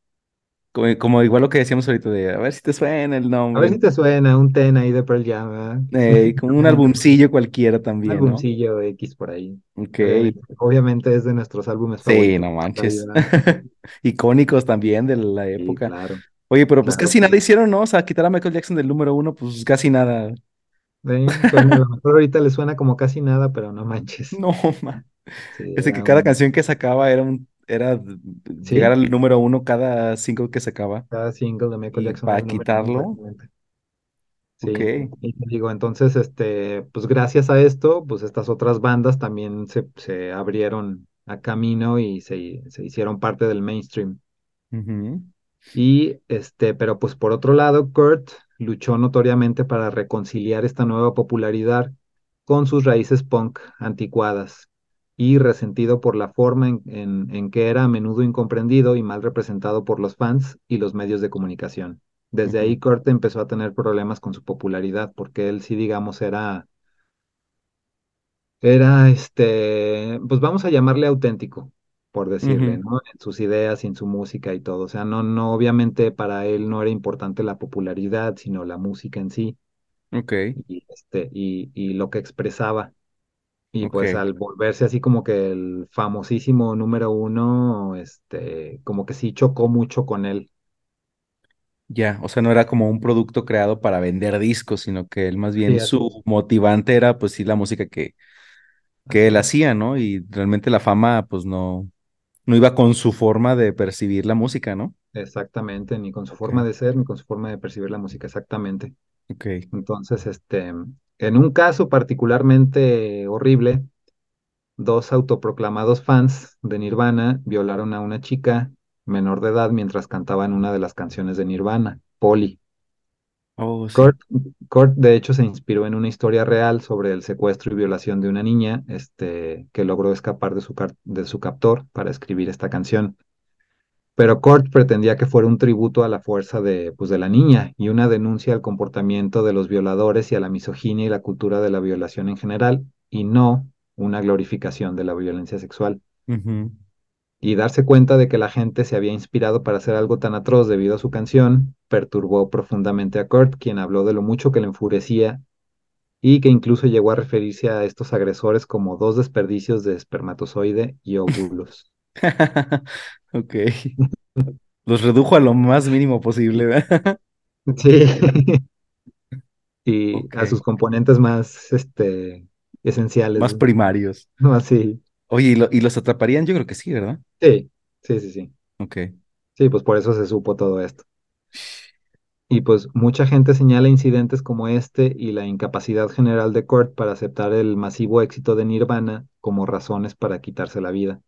como, como igual lo que decíamos ahorita de, a ver si te suena el a ver nombre, si te suena un ten ahí de Pearl Jam, ¿verdad? eh, como un albumcillo cualquiera Un también, ¿no? álbumcillo X por ahí. Ok, Obviamente, obviamente es de nuestros álbumes sí, favoritos no manches. Icónicos también de la Sí, época. claro, Oye, pero pues claro. casi nada hicieron, ¿no? O sea, quitar a Michael Jackson del número uno, pues casi nada. Sí, suena, a lo mejor ahorita le suena como casi nada, pero no manches. No, man. Sí, Ese que cada un... canción que sacaba era un, era llegar al número uno cada cinco que sacaba. cada single de Michael Y Jackson para quitarlo. Sí, y te digo, entonces, este, pues gracias a esto, pues estas otras bandas también se, se abrieron a camino y se, se hicieron parte del mainstream. Y este, pero pues por otro lado, Kurt luchó notoriamente para reconciliar esta nueva popularidad con sus raíces punk anticuadas y resentido por la forma en, en en que era a menudo incomprendido y mal representado por los fans y los medios de comunicación. Desde ahí Kurt empezó a tener problemas con su popularidad, porque él sí, digamos, era Era este, pues vamos a llamarle auténtico, por decirle, ¿no? En sus ideas y en su música y todo. O sea, no, no, obviamente para él no era importante la popularidad, sino la música en sí Ok, y este, y, y lo que expresaba. Y pues al volverse así como que el famosísimo número uno, este, como que sí chocó mucho con él. Ya, o sea, no era como un producto creado para vender discos, sino que él más bien su motivante era pues sí la música que, que él hacía, ¿no? Y realmente la fama pues no, no iba con su forma de percibir la música, ¿no? Exactamente, ni con su forma de ser, ni con su forma de percibir la música, exactamente. ok. Entonces, este, en un caso particularmente horrible, dos autoproclamados fans de Nirvana violaron a una chica menor de edad mientras cantaban una de las canciones de Nirvana, Polly. Oh, sí. Kurt, Kurt, de hecho, se inspiró en una historia real sobre el secuestro y violación de una niña, este, que logró escapar de su, de su captor para escribir esta canción. Pero Kurt pretendía que fuera un tributo a la fuerza de, pues, de la niña y una denuncia al comportamiento de los violadores y a la misoginia y la cultura de la violación en general, y no una glorificación de la violencia sexual. Y darse cuenta de que la gente se había inspirado para hacer algo tan atroz debido a su canción, perturbó profundamente a Kurt, quien habló de lo mucho que le enfurecía y que incluso llegó a referirse a estos agresores como dos desperdicios de espermatozoide y óvulos. Ok. Los redujo a lo más mínimo posible, ¿verdad? Sí, y a sus componentes más este, esenciales, Más primarios. ¿no? Así. Oye, ¿y, lo- y los atraparían? Yo creo que sí, ¿verdad? Sí, sí, sí, sí. Ok. Sí, pues por eso se supo todo esto. Y pues mucha gente señala incidentes como este y la incapacidad general de Kurt para aceptar el masivo éxito de Nirvana como razones para quitarse la vida.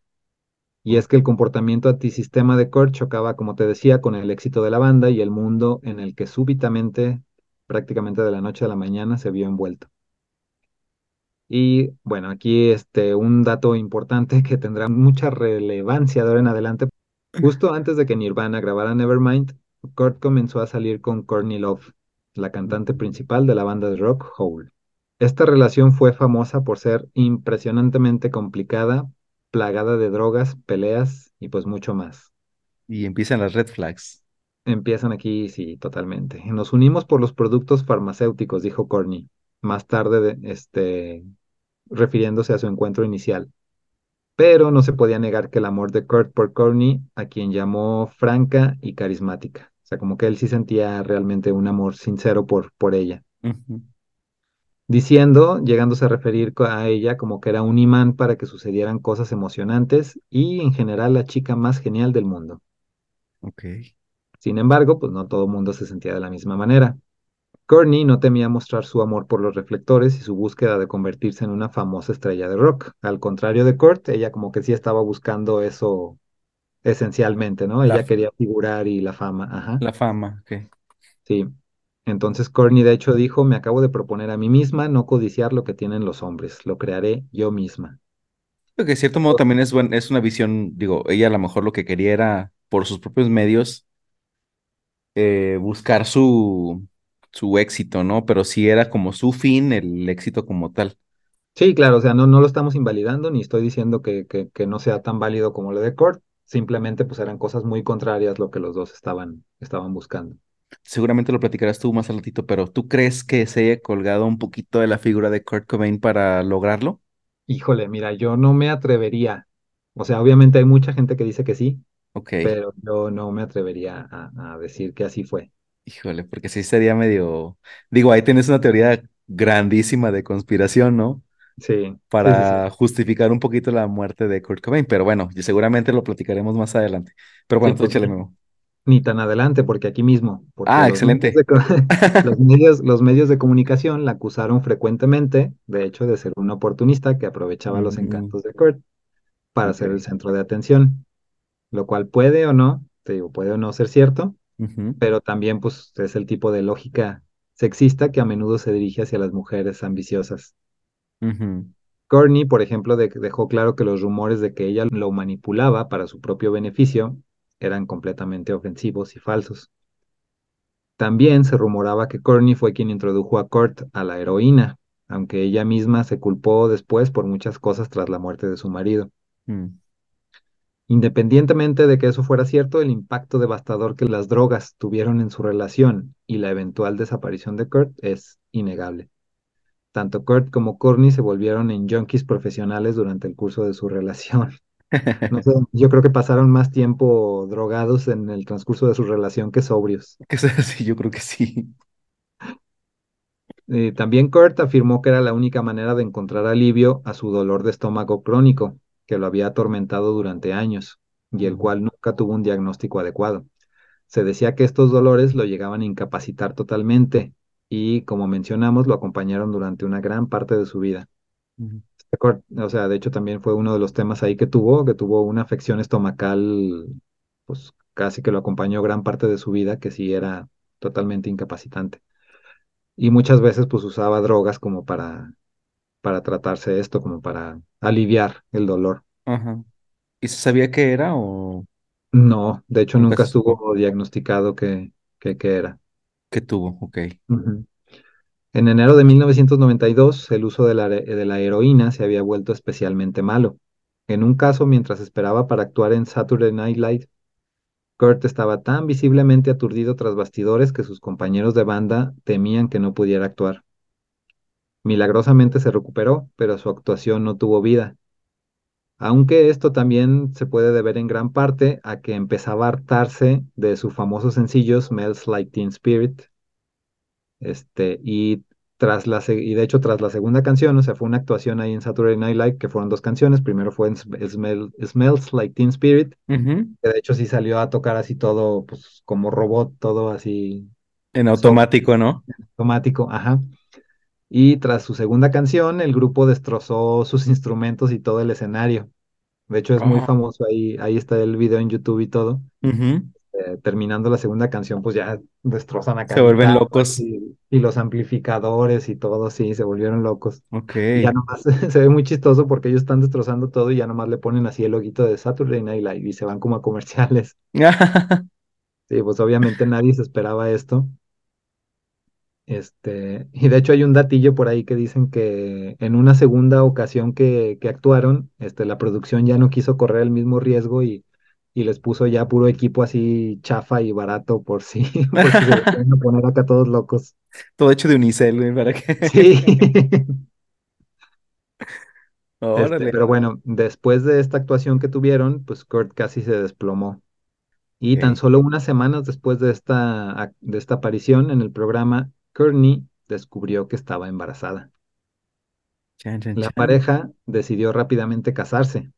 Y es que el comportamiento antisistema de Kurt chocaba, como te decía, con el éxito de la banda y el mundo en el que súbitamente, prácticamente de la noche a la mañana, se vio envuelto. Y bueno, aquí este, un dato importante que tendrá mucha relevancia de ahora en adelante. Justo antes de que Nirvana grabara Nevermind, Kurt comenzó a salir con Courtney Love, la cantante principal de la banda de rock Hole. Esta relación fue famosa por ser impresionantemente complicada, plagada de drogas, peleas y pues mucho más. Y empiezan las red flags. Empiezan aquí, sí, totalmente. Nos unimos por los productos farmacéuticos, dijo Courtney, más tarde, de- este, refiriéndose a su encuentro inicial. Pero no se podía negar que el amor de Kurt por Courtney, a quien llamó franca y carismática. O sea, como que él sí sentía realmente un amor sincero por, por ella. Diciendo, llegándose a referir a ella como que era un imán para que sucedieran cosas emocionantes y en general la chica más genial del mundo. Ok. Sin embargo, pues no todo el mundo se sentía de la misma manera. Courtney no temía mostrar su amor por los reflectores y su búsqueda de convertirse en una famosa estrella de rock. Al contrario de Kurt, ella como que sí estaba buscando eso esencialmente, ¿no? La, Ella quería figurar y la fama, ajá, la fama, ok. sí. Entonces Courtney de hecho dijo, me acabo de proponer a mí misma no codiciar lo que tienen los hombres, lo crearé yo misma. Creo que de cierto modo también es, buen, es una visión, digo, ella a lo mejor lo que quería era, por sus propios medios, eh, buscar su, su éxito, ¿no? Pero sí era como su fin, el éxito como tal. Sí, claro, o sea, no, no lo estamos invalidando ni estoy diciendo que, que, que no sea tan válido como lo de Kurt, simplemente pues eran cosas muy contrarias lo que los dos estaban, estaban buscando. Seguramente lo platicarás tú más al ratito, pero ¿tú crees que se haya colgado un poquito de la figura de Kurt Cobain para lograrlo? Híjole, mira, yo no me atrevería, o sea, obviamente hay mucha gente que dice que sí, Ok, pero yo no me atrevería a, a decir que así fue. híjole, porque sí sería medio, digo, ahí tienes una teoría grandísima de conspiración, ¿no? Sí, sí, sí, sí. Para justificar un poquito la muerte de Kurt Cobain, pero bueno, seguramente lo platicaremos más adelante. Pero Sí, bueno, tú pues échale, Memo. Ni tan adelante, porque aquí mismo, porque Ah, los medios excelente. de, los medios, los medios de comunicación la acusaron frecuentemente, de hecho, de ser una oportunista que aprovechaba los Mm, encantos de Kurt para ser el centro de atención, lo cual puede o no, te digo, puede o no ser cierto, pero también pues es el tipo de lógica sexista que a menudo se dirige hacia las mujeres ambiciosas. ujú, Courtney, por ejemplo, de- dejó claro que los rumores de que ella lo manipulaba para su propio beneficio eran completamente ofensivos y falsos. También se rumoraba que Courtney fue quien introdujo a Kurt a la heroína, aunque ella misma se culpó después por muchas cosas tras la muerte de su marido. Mm. Independientemente de que eso fuera cierto, el impacto devastador que las drogas tuvieron en su relación y la eventual desaparición de Kurt es innegable. Tanto Kurt como Courtney se volvieron en junkies profesionales durante el curso de su relación. No sé, yo creo que pasaron más tiempo drogados en el transcurso de su relación que sobrios. Así, yo creo que sí. Eh, también Kurt afirmó que era la única manera de encontrar alivio a su dolor de estómago crónico, que lo había atormentado durante años, y el cual nunca tuvo un diagnóstico adecuado. Se decía que estos dolores lo llegaban a incapacitar totalmente, y como mencionamos, lo acompañaron durante una gran parte de su vida. O sea, de hecho también fue uno de los temas ahí que tuvo, que tuvo una afección estomacal, pues casi que lo acompañó gran parte de su vida, que sí era totalmente incapacitante. Y muchas veces pues usaba drogas como para, para tratarse esto, como para aliviar el dolor. Ajá. ¿Y se sabía qué era o No, de hecho nunca estuvo diagnosticado que, que, que era. qué tuvo? Ok. En enero de 1992, el uso de la, heroína se había vuelto especialmente malo. En un caso, mientras esperaba para actuar en Saturday Night Live, Kurt estaba tan visiblemente aturdido tras bastidores que sus compañeros de banda temían que no pudiera actuar. Milagrosamente se recuperó, pero su actuación no tuvo vida. Aunque esto también se puede deber en gran parte a que empezaba a hartarse de su famoso sencillo Smells Like Teen Spirit. Este, y, tras la, y de hecho, tras la segunda canción, o sea, fue una actuación ahí en Saturday Night Live, que fueron dos canciones. Primero fue en Sm- Smell- Smells Like Teen Spirit, que de hecho sí salió a tocar así todo, pues como robot, todo así En sobre automático, ¿no? automático, ajá. Y tras su segunda canción, el grupo destrozó sus instrumentos y todo el escenario. De hecho, es muy Ah, famoso ahí, ahí está el video en YouTube y todo. Eh, terminando la segunda canción, pues ya destrozan acá Se vuelven locos. y, y los amplificadores y todo, sí, se volvieron locos. Ok. Y ya nomás se ve muy chistoso porque ellos están destrozando todo y ya nomás le ponen así el loguito de Saturday Night Live y se van como a comerciales. Sí, pues obviamente nadie se esperaba esto. Este, y de hecho hay un datillo por ahí que dicen que en una segunda ocasión que, que actuaron, este, la producción ya no quiso correr el mismo riesgo y, y les puso ya puro equipo así chafa y barato por si, por si se volvían a poner acá todos locos. Todo hecho de unicel, güey, para que. Sí. Este, Órale. pero bueno, después de esta actuación que tuvieron, pues Kurt casi se desplomó. Y tan solo unas semanas después de esta, de esta aparición en el programa, Courtney descubrió que estaba embarazada. Chan, chan, La pareja decidió rápidamente casarse,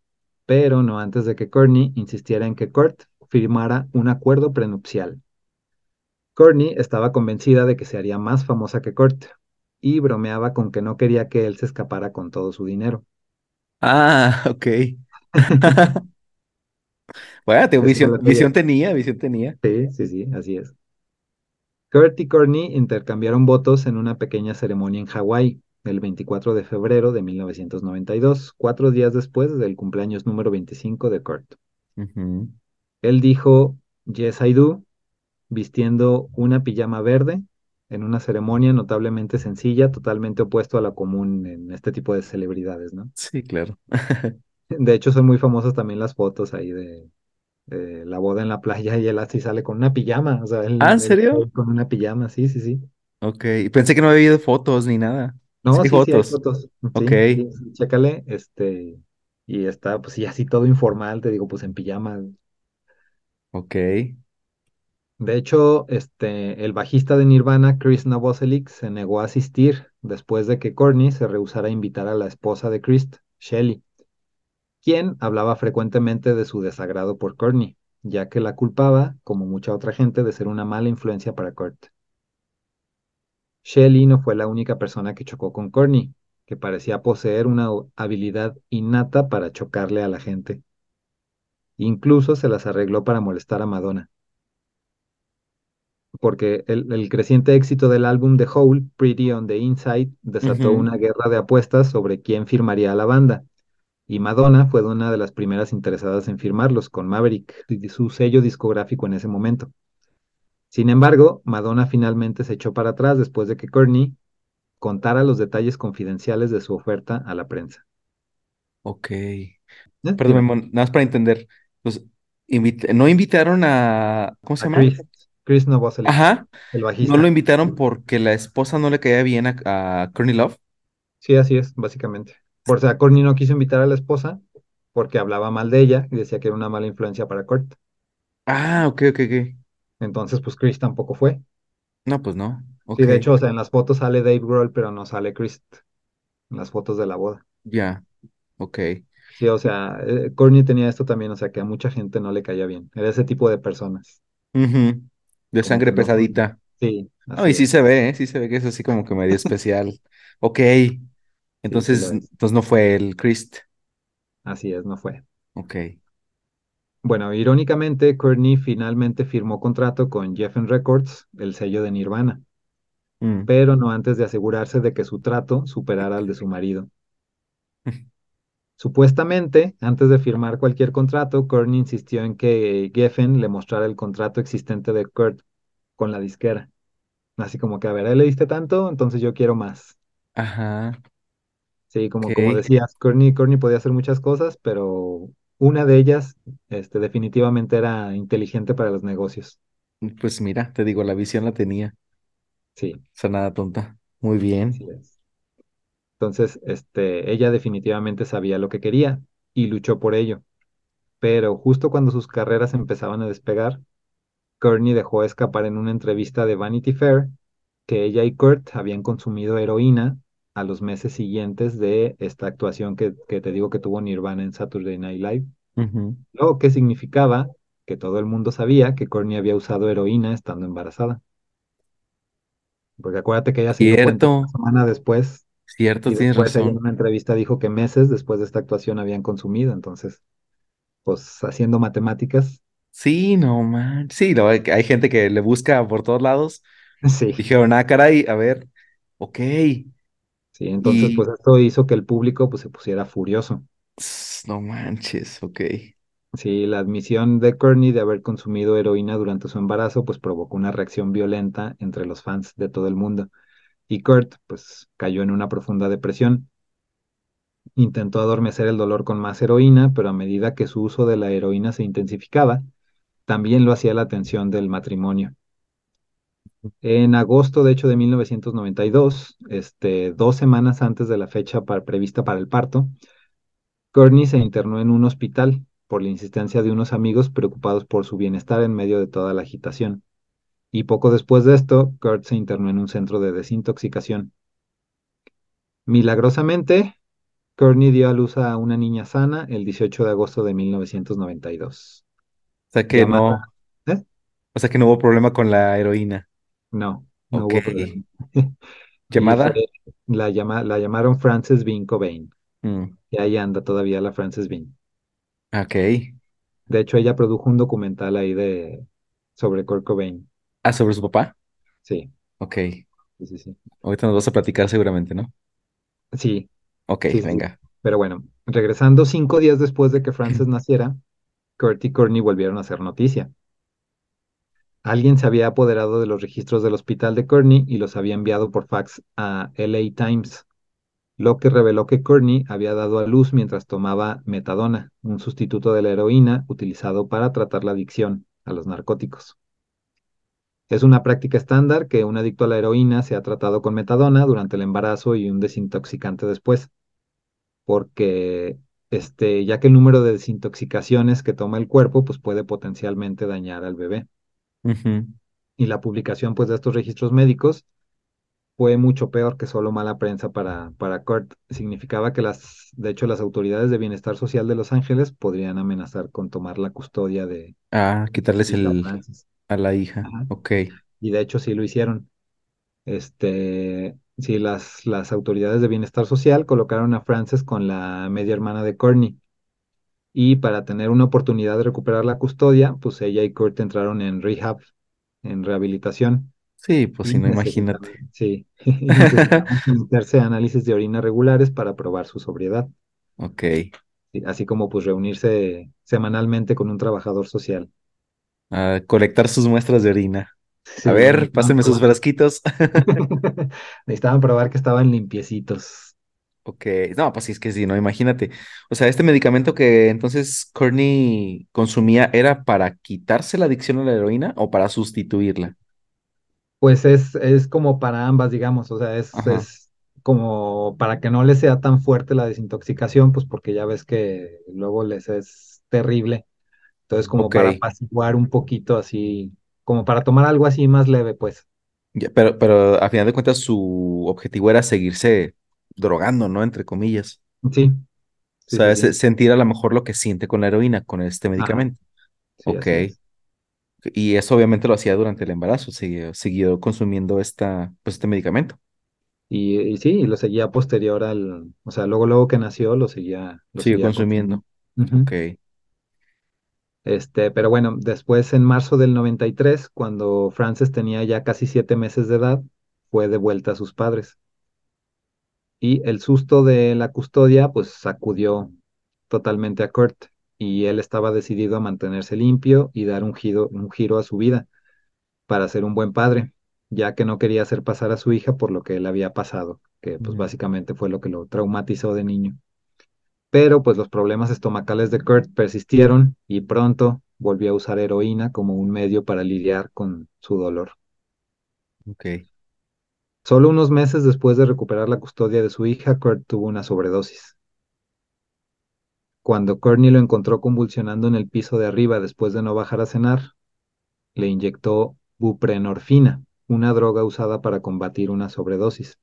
pero no antes de que Courtney insistiera en que Kurt firmara un acuerdo prenupcial. Courtney estaba convencida de que se haría más famosa que Kurt y bromeaba con que no quería que él se escapara con todo su dinero. Ah, ok. Bueno, te- visión, visión tenía, visión tenía. Sí, sí, sí, así es. Kurt y Courtney intercambiaron votos en una pequeña ceremonia en Hawái el 24 de febrero de 1992, cuatro días después del cumpleaños número 25 de Kurt. Él dijo Yes, I do, vistiendo una pijama verde en una ceremonia notablemente sencilla, totalmente opuesto a la común en este tipo de celebridades, ¿no? Sí, claro. De hecho, son muy famosas también las fotos ahí de, de la boda en la playa y él así sale con una pijama, o sea, Ah, ¿en serio? con una pijama, sí, sí, sí. Ok. Pensé que no había habido fotos ni nada. Sí No, hay sí, sí, hay fotos. fotos, Ok. sí, sí, sí, chécale, este, y está, pues sí, así todo informal, te digo, pues en pijama. Ok. De hecho, este, el bajista de Nirvana, Chris Novoselic, se negó a asistir después de que Courtney se rehusara a invitar a la esposa de Chris, Shelley, quien hablaba frecuentemente de su desagrado por Courtney, ya que la culpaba, como mucha otra gente, de ser una mala influencia para Kurt. Shelley no fue la única persona que chocó con Courtney, que parecía poseer una habilidad innata para chocarle a la gente. Incluso se las arregló para molestar a Madonna, porque el, el creciente éxito del álbum The Hole, Pretty on the Inside, desató una guerra de apuestas sobre quién firmaría a la banda, y Madonna fue una de las primeras interesadas en firmarlos con Maverick, su sello discográfico en ese momento. Sin embargo, Madonna finalmente se echó para atrás después de que Courtney contara los detalles confidenciales de su oferta a la prensa. Ok. ¿Eh? Perdón, nada más para entender. Invit- no invitaron a, ¿cómo se a llama? Chris, Chris Novoselic, Ajá. el No lo bajista. invitaron porque la esposa no le caía bien a, a Courtney Love. Sí, así es, básicamente. Por sea, Courtney no quiso invitar a la esposa porque hablaba mal de ella y decía que era una mala influencia para Kurt. Ah, ok, ok, ok. Entonces, pues Chris tampoco fue. No, pues no. Sí, Ok. de hecho, o sea, en las fotos sale Dave Grohl, pero no sale Chris en las fotos de la boda. Ya. Ok. Sí, o sea, eh, Courtney tenía esto también, o sea, que a mucha gente no le caía bien. Era ese tipo de personas. De como sangre no. pesadita. Sí, No, y sí es. se ve, ¿eh? Sí se ve que es así como que medio especial. Ok. Sí, sí Entonces, entonces no fue el Christ. Así es, no fue. Ok. Bueno, irónicamente, Courtney finalmente firmó contrato con Geffen Records, el sello de Nirvana, Mm. pero no antes de asegurarse de que su trato superara al de su marido. Supuestamente, antes de firmar cualquier contrato, Courtney insistió en que Geffen le mostrara el contrato existente de Kurt con la disquera. Así como que, a ver, él le diste tanto, entonces yo quiero más. Ajá. Sí, como, como decías, Courtney, Courtney podía hacer muchas cosas, pero una de ellas, este, definitivamente era inteligente para los negocios. Pues mira, te digo, la visión la tenía. Sí, O sea, nada tonta. Muy bien. es. Entonces, este, ella definitivamente sabía lo que quería y luchó por ello. Pero justo cuando sus carreras empezaban a despegar, Courtney dejó escapar en una entrevista de Vanity Fair que ella y Kurt habían consumido heroína a los meses siguientes de esta actuación que, que te digo que tuvo Nirvana en Saturday Night Live, Ujú. lo que significaba que todo el mundo sabía que Courtney había usado heroína estando embarazada. Porque acuérdate que ella se cuenta una Cierto, semana después cierto, y tienes después ella en razón. una entrevista dijo que meses después de esta actuación habían consumido. Entonces, pues haciendo matemáticas, Sí, no man. Sí, lo- hay gente que le busca por todos lados. sí. Dijeron, ah, caray, a ver, ok. Sí, entonces Y pues esto hizo que el público pues se pusiera furioso. no manches, ok. Sí, la admisión de Courtney de haber consumido heroína durante su embarazo pues provocó una reacción violenta entre los fans de todo el mundo y Kurt pues cayó en una profunda depresión. Intentó adormecer el dolor con más heroína, pero a medida que su uso de la heroína se intensificaba, también lo hacía la tensión del matrimonio. En agosto, de hecho, de 1992, este, dos semanas antes de la fecha prevista para el parto, Courtney se internó en un hospital por la insistencia de unos amigos preocupados por su bienestar en medio de toda la agitación. Y poco después de esto, Kurt se internó en un centro de desintoxicación. Milagrosamente, Courtney dio a luz a una niña sana el 18 de agosto de 1992, O sea que llamada... no, ¿Eh? o sea que no hubo problema con la heroína. No, no hubo problema. ¿Llamada? la, llama, la llamaron Frances Bean Cobain. Mm, Y ahí anda todavía la Frances Bean. ok. De hecho, ella produjo un documental ahí de sobre Kurt Cobain. Ah, sobre su papá. Sí, Ok. sí, sí, sí. Ahorita nos vas a platicar seguramente, ¿no? Sí, Ok, sí, sí. venga. Pero bueno, regresando cinco días después de que Frances naciera, Kurt y Courtney volvieron a hacer noticia. Alguien se había apoderado de los registros del hospital de Courtney y los había enviado por fax a LA Times, lo que reveló que Courtney había dado a luz mientras tomaba metadona, un sustituto de la heroína utilizado para tratar la adicción a los narcóticos. Es una práctica estándar que un adicto a la heroína se ha tratado con metadona durante el embarazo y un desintoxicante después, porque este, ya que el número de desintoxicaciones que toma el cuerpo pues puede potencialmente dañar al bebé. Y la publicación pues de estos registros médicos fue mucho peor que solo mala prensa para, para Kurt. Significaba que las, de hecho, las autoridades de bienestar social de Los Ángeles podrían amenazar con tomar la custodia de Ah, quitarles el Frances. a la hija. Ajá. Ok. Y de hecho sí lo hicieron. Este, sí, las, las autoridades de bienestar social colocaron a Frances con la media hermana de Courtney. Y para tener una oportunidad de recuperar la custodia, pues ella y Kurt entraron en rehab, en rehabilitación. Sí, pues si no, imagínate. sí, y necesitaban someterse a análisis de orina regulares para probar su sobriedad, Ok. así como pues reunirse semanalmente con un trabajador social. A colectar sus muestras de orina. A ver, pásenme sus frasquitos. Necesitaban probar que estaban limpiecitos. Ok, no, pues sí, es que sí, no, imagínate. O sea, este medicamento que entonces Courtney consumía era para quitarse la adicción a la heroína o para sustituirla. Pues es, es como para ambas, digamos, o sea, es, es como para que no les sea tan fuerte la desintoxicación, pues porque ya ves que luego les es terrible. Entonces, como para apaciguar un poquito así, como para tomar algo así más leve, pues. Ya, pero, pero a final de cuentas su objetivo era seguirse drogando, ¿no? Entre comillas. Sí, O sí, sea, sí. sentir a lo mejor lo que siente con la heroína, con este medicamento. sí, Ok. es. Y eso obviamente lo hacía durante el embarazo, siguió, siguió consumiendo esta, pues, este medicamento. Y, y sí, y lo seguía posterior al, o sea, luego, luego que nació, lo seguía, lo Siguió seguía consumiendo. Ok. Este, pero bueno, después en marzo del 93, cuando Frances tenía ya casi siete meses de edad, fue de vuelta a sus padres. Y el susto de la custodia, pues sacudió totalmente a Kurt, y él estaba decidido a mantenerse limpio y dar un giro, un giro a su vida para ser un buen padre, ya que no quería hacer pasar a su hija por lo que él había pasado, que pues Mm, básicamente fue lo que lo traumatizó de niño. Pero pues los problemas estomacales de Kurt persistieron y pronto volvió a usar heroína como un medio para lidiar con su dolor. ok. Solo unos meses después de recuperar la custodia de su hija, Kurt tuvo una sobredosis. Cuando Courtney lo encontró convulsionando en el piso de arriba después de no bajar a cenar, le inyectó buprenorfina, una droga usada para combatir una sobredosis.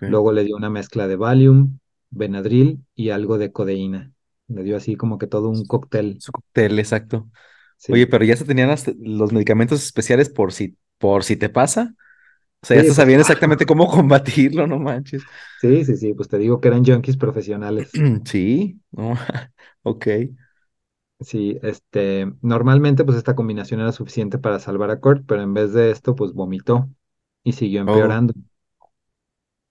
Luego le dio una mezcla de Valium, Benadryl y algo de codeína. Le dio así como que todo un cóctel. Su cóctel, exacto. Oye, pero ya se tenían los medicamentos especiales por si, por si te pasa. O sea, ya sí, se pues sabían claro. exactamente cómo combatirlo, no manches. Sí, sí, sí, pues te digo que eran junkies profesionales. Sí, no, ok. Sí, este, normalmente pues esta combinación era suficiente para salvar a Kurt, pero en vez de esto pues vomitó y siguió Oh, empeorando.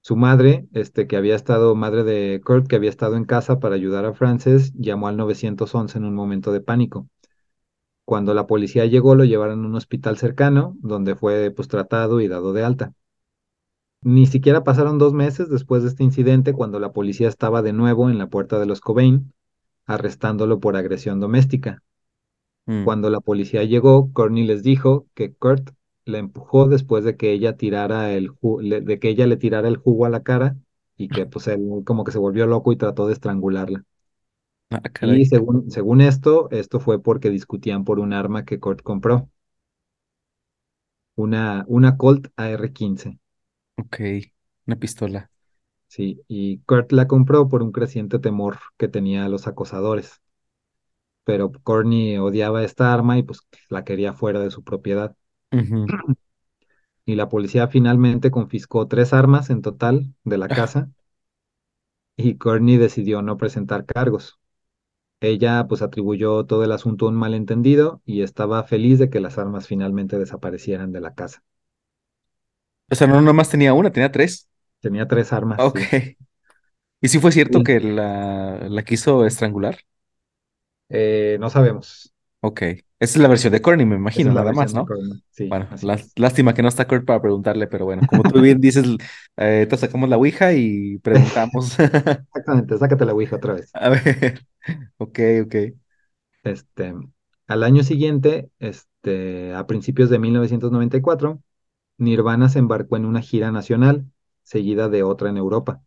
Su madre, este, que había estado, madre de Kurt, que había estado en casa para ayudar a Frances, llamó al 911 en un momento de pánico. Cuando la policía llegó, lo llevaron a un hospital cercano, donde fue pues tratado y dado de alta. Ni siquiera pasaron dos meses después de este incidente cuando la policía estaba de nuevo en la puerta de los Cobain, arrestándolo por agresión doméstica. mm, Cuando la policía llegó, Courtney les dijo que Kurt la empujó después de que ella tirara el de que ella le tirara el jugo a la cara y que pues él como que se volvió loco y trató de estrangularla. Ah, Y según, según esto, esto fue porque discutían por un arma que Kurt compró, una, una Colt AR-15. Ok, una pistola. Sí, y Kurt la compró por un creciente temor que tenía a los acosadores, pero Courtney odiaba esta arma y pues la quería fuera de su propiedad. Y la policía finalmente confiscó tres armas en total de la Ah, casa y Courtney decidió no presentar cargos. Ella pues atribuyó todo el asunto a un malentendido y estaba feliz de que las armas finalmente desaparecieran de la casa. O sea, no nomás tenía una, tenía tres. Tenía tres armas, Ok. sí. ¿Y si fue cierto Sí. que la, la quiso estrangular? Eh, no sabemos. Ok. Esa es la versión de Courtney, me imagino, nada más, ¿no? Sí, Bueno, lástima que no está Kurt para preguntarle, pero bueno, como tú bien dices, eh, te sacamos la ouija y preguntamos. Exactamente, sácate la ouija otra vez. A ver, ok, ok. Este, al año siguiente, este, a principios de 1994, Nirvana se embarcó en una gira nacional, seguida de otra en Europa.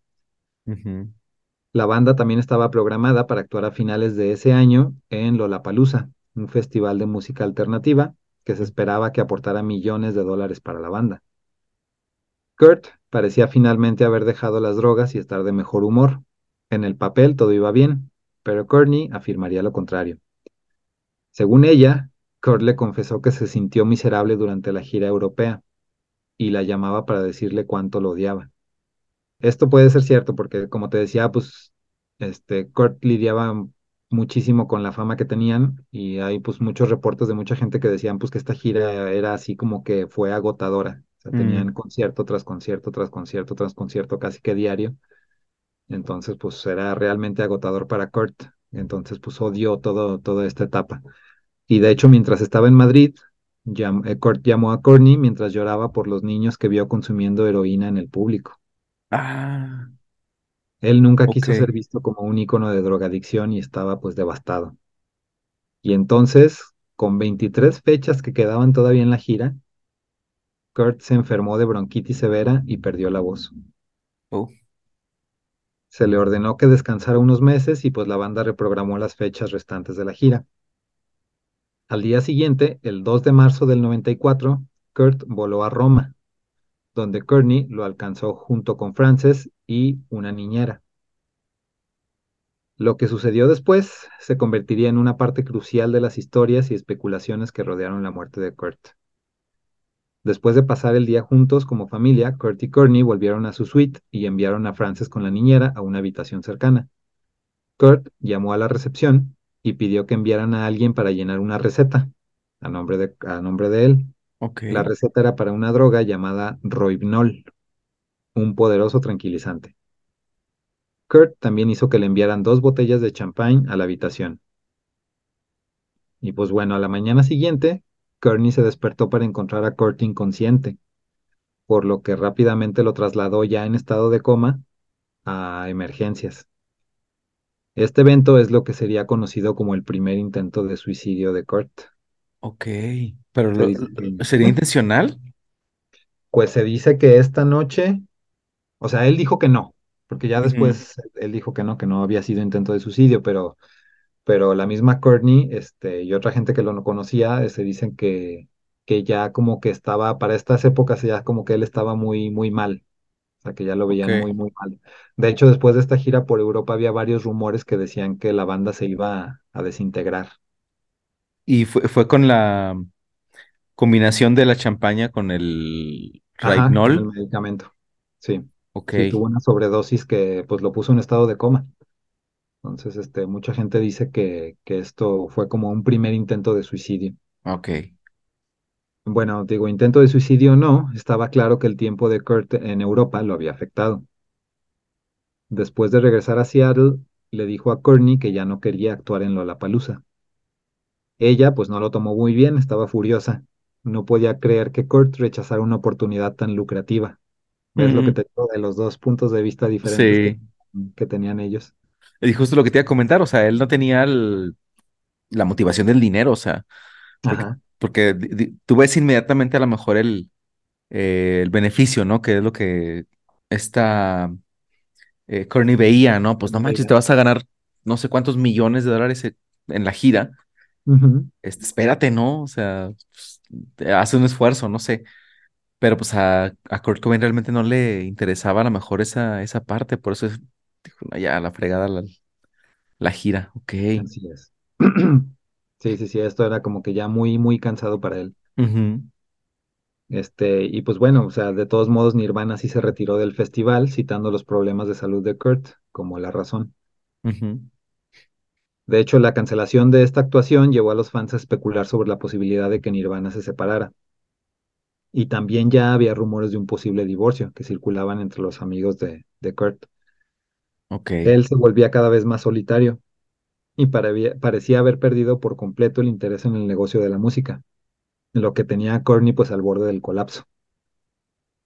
La banda también estaba programada para actuar a finales de ese año en Lollapalooza, un festival de música alternativa que se esperaba que aportara millones de dólares para la banda. Kurt parecía finalmente haber dejado las drogas y estar de mejor humor. En el papel todo iba bien, pero Courtney afirmaría lo contrario. Según ella, Kurt le confesó que se sintió miserable durante la gira europea y la llamaba para decirle cuánto lo odiaba. Esto puede ser cierto porque, como te decía, pues, este, Kurt lidiaba muchísimo con la fama que tenían y hay, pues, muchos reportes de mucha gente que decían, pues, que esta gira era así como que fue agotadora. O sea, mm. tenían concierto tras concierto, tras concierto, tras concierto, casi que diario. Entonces, pues, era realmente agotador para Kurt. Entonces, pues, odió todo, toda esta etapa. Y de hecho, mientras estaba en Madrid, Llam- eh, Kurt llamó a Courtney mientras lloraba por los niños que vio consumiendo heroína en el público. Ah, Él nunca quiso ser visto como un ícono de drogadicción y estaba pues devastado. Y entonces, con 23 fechas que quedaban todavía en la gira, Kurt se enfermó de bronquitis severa y perdió la voz. Oh, Se le ordenó que descansara unos meses y pues la banda reprogramó las fechas restantes de la gira. Al día siguiente, el 2 de marzo del 94, Kurt voló a Roma, donde Courtney lo alcanzó junto con Frances y una niñera. Lo que sucedió después se convertiría en una parte crucial de las historias y especulaciones que rodearon la muerte de Kurt. Después de pasar el día juntos como familia, Kurt y Courtney volvieron a su suite y enviaron a Frances con la niñera a una habitación cercana. Kurt llamó a la recepción y pidió que enviaran a alguien para llenar una receta a nombre de, a nombre de él. La receta era para una droga llamada Rohypnol, un poderoso tranquilizante. Kurt también hizo que le enviaran dos botellas de champán a la habitación. Y pues bueno, a la mañana siguiente, Courtney se despertó para encontrar a Kurt inconsciente, por lo que rápidamente lo trasladó ya en estado de coma a emergencias. Este evento es lo que sería conocido como el primer intento de suicidio de Kurt. ok. Pero lo- lo- ¿sería intencional? pues se dice que esta noche, o sea, él dijo que no, porque ya después él dijo que no, que no había sido intento de suicidio, pero, pero la misma Courtney, este, y otra gente que lo no conocía, eh, se dicen que, que ya como que estaba, para estas épocas ya como que él estaba muy, muy mal, o sea, que ya lo veían muy, muy mal. De hecho, después de esta gira por Europa había varios rumores que decían que la banda se iba a, a desintegrar. Y fue, fue con la combinación de la champaña con el Ajá, con el medicamento. Sí, Ok, sí, tuvo una sobredosis que pues lo puso en estado de coma. Entonces, este, mucha gente dice que, que esto fue como un primer intento de suicidio. ok. Bueno, digo, intento de suicidio no, estaba claro que el tiempo de Kurt en Europa lo había afectado. Después de regresar a Seattle, le dijo a Courtney que ya no quería actuar en Lollapalooza. Ella, pues no lo tomó muy bien, estaba furiosa. No podía creer que Kurt rechazara una oportunidad tan lucrativa. ¿Ves lo que Mm, te digo de los dos puntos de vista diferentes que, sí. que tenían ellos? Y justo lo que te iba a comentar, o sea, él no tenía el- la motivación del dinero, o sea, porque, Ajá. porque di- di- tú ves inmediatamente a lo mejor el, eh, el beneficio, ¿no? Que es lo que esta eh, Courtney veía, ¿no? Pues no manches, te vas a ganar no sé cuántos millones de dólares en la gira. Este, espérate, ¿no? O sea, pues, hace un esfuerzo, no sé. Pero pues a, a Kurt Cobain realmente no le interesaba a lo mejor esa, esa parte, por eso es- dijo, "No, ya, la fregada, la, la gira, ok. Así es. Sí, sí, sí, esto era como que ya muy, muy cansado para él. Este, y pues bueno, o sea, de todos modos, Nirvana sí se retiró del festival, citando los problemas de salud de Kurt como la razón. ujú, De hecho, la cancelación de esta actuación llevó a los fans a especular sobre la posibilidad de que Nirvana se separara. Y también ya había rumores de un posible divorcio que circulaban entre los amigos de, de Kurt. ok. Él se volvía cada vez más solitario y parecía haber perdido por completo el interés en el negocio de la música, lo que tenía a Courtney pues al borde del colapso.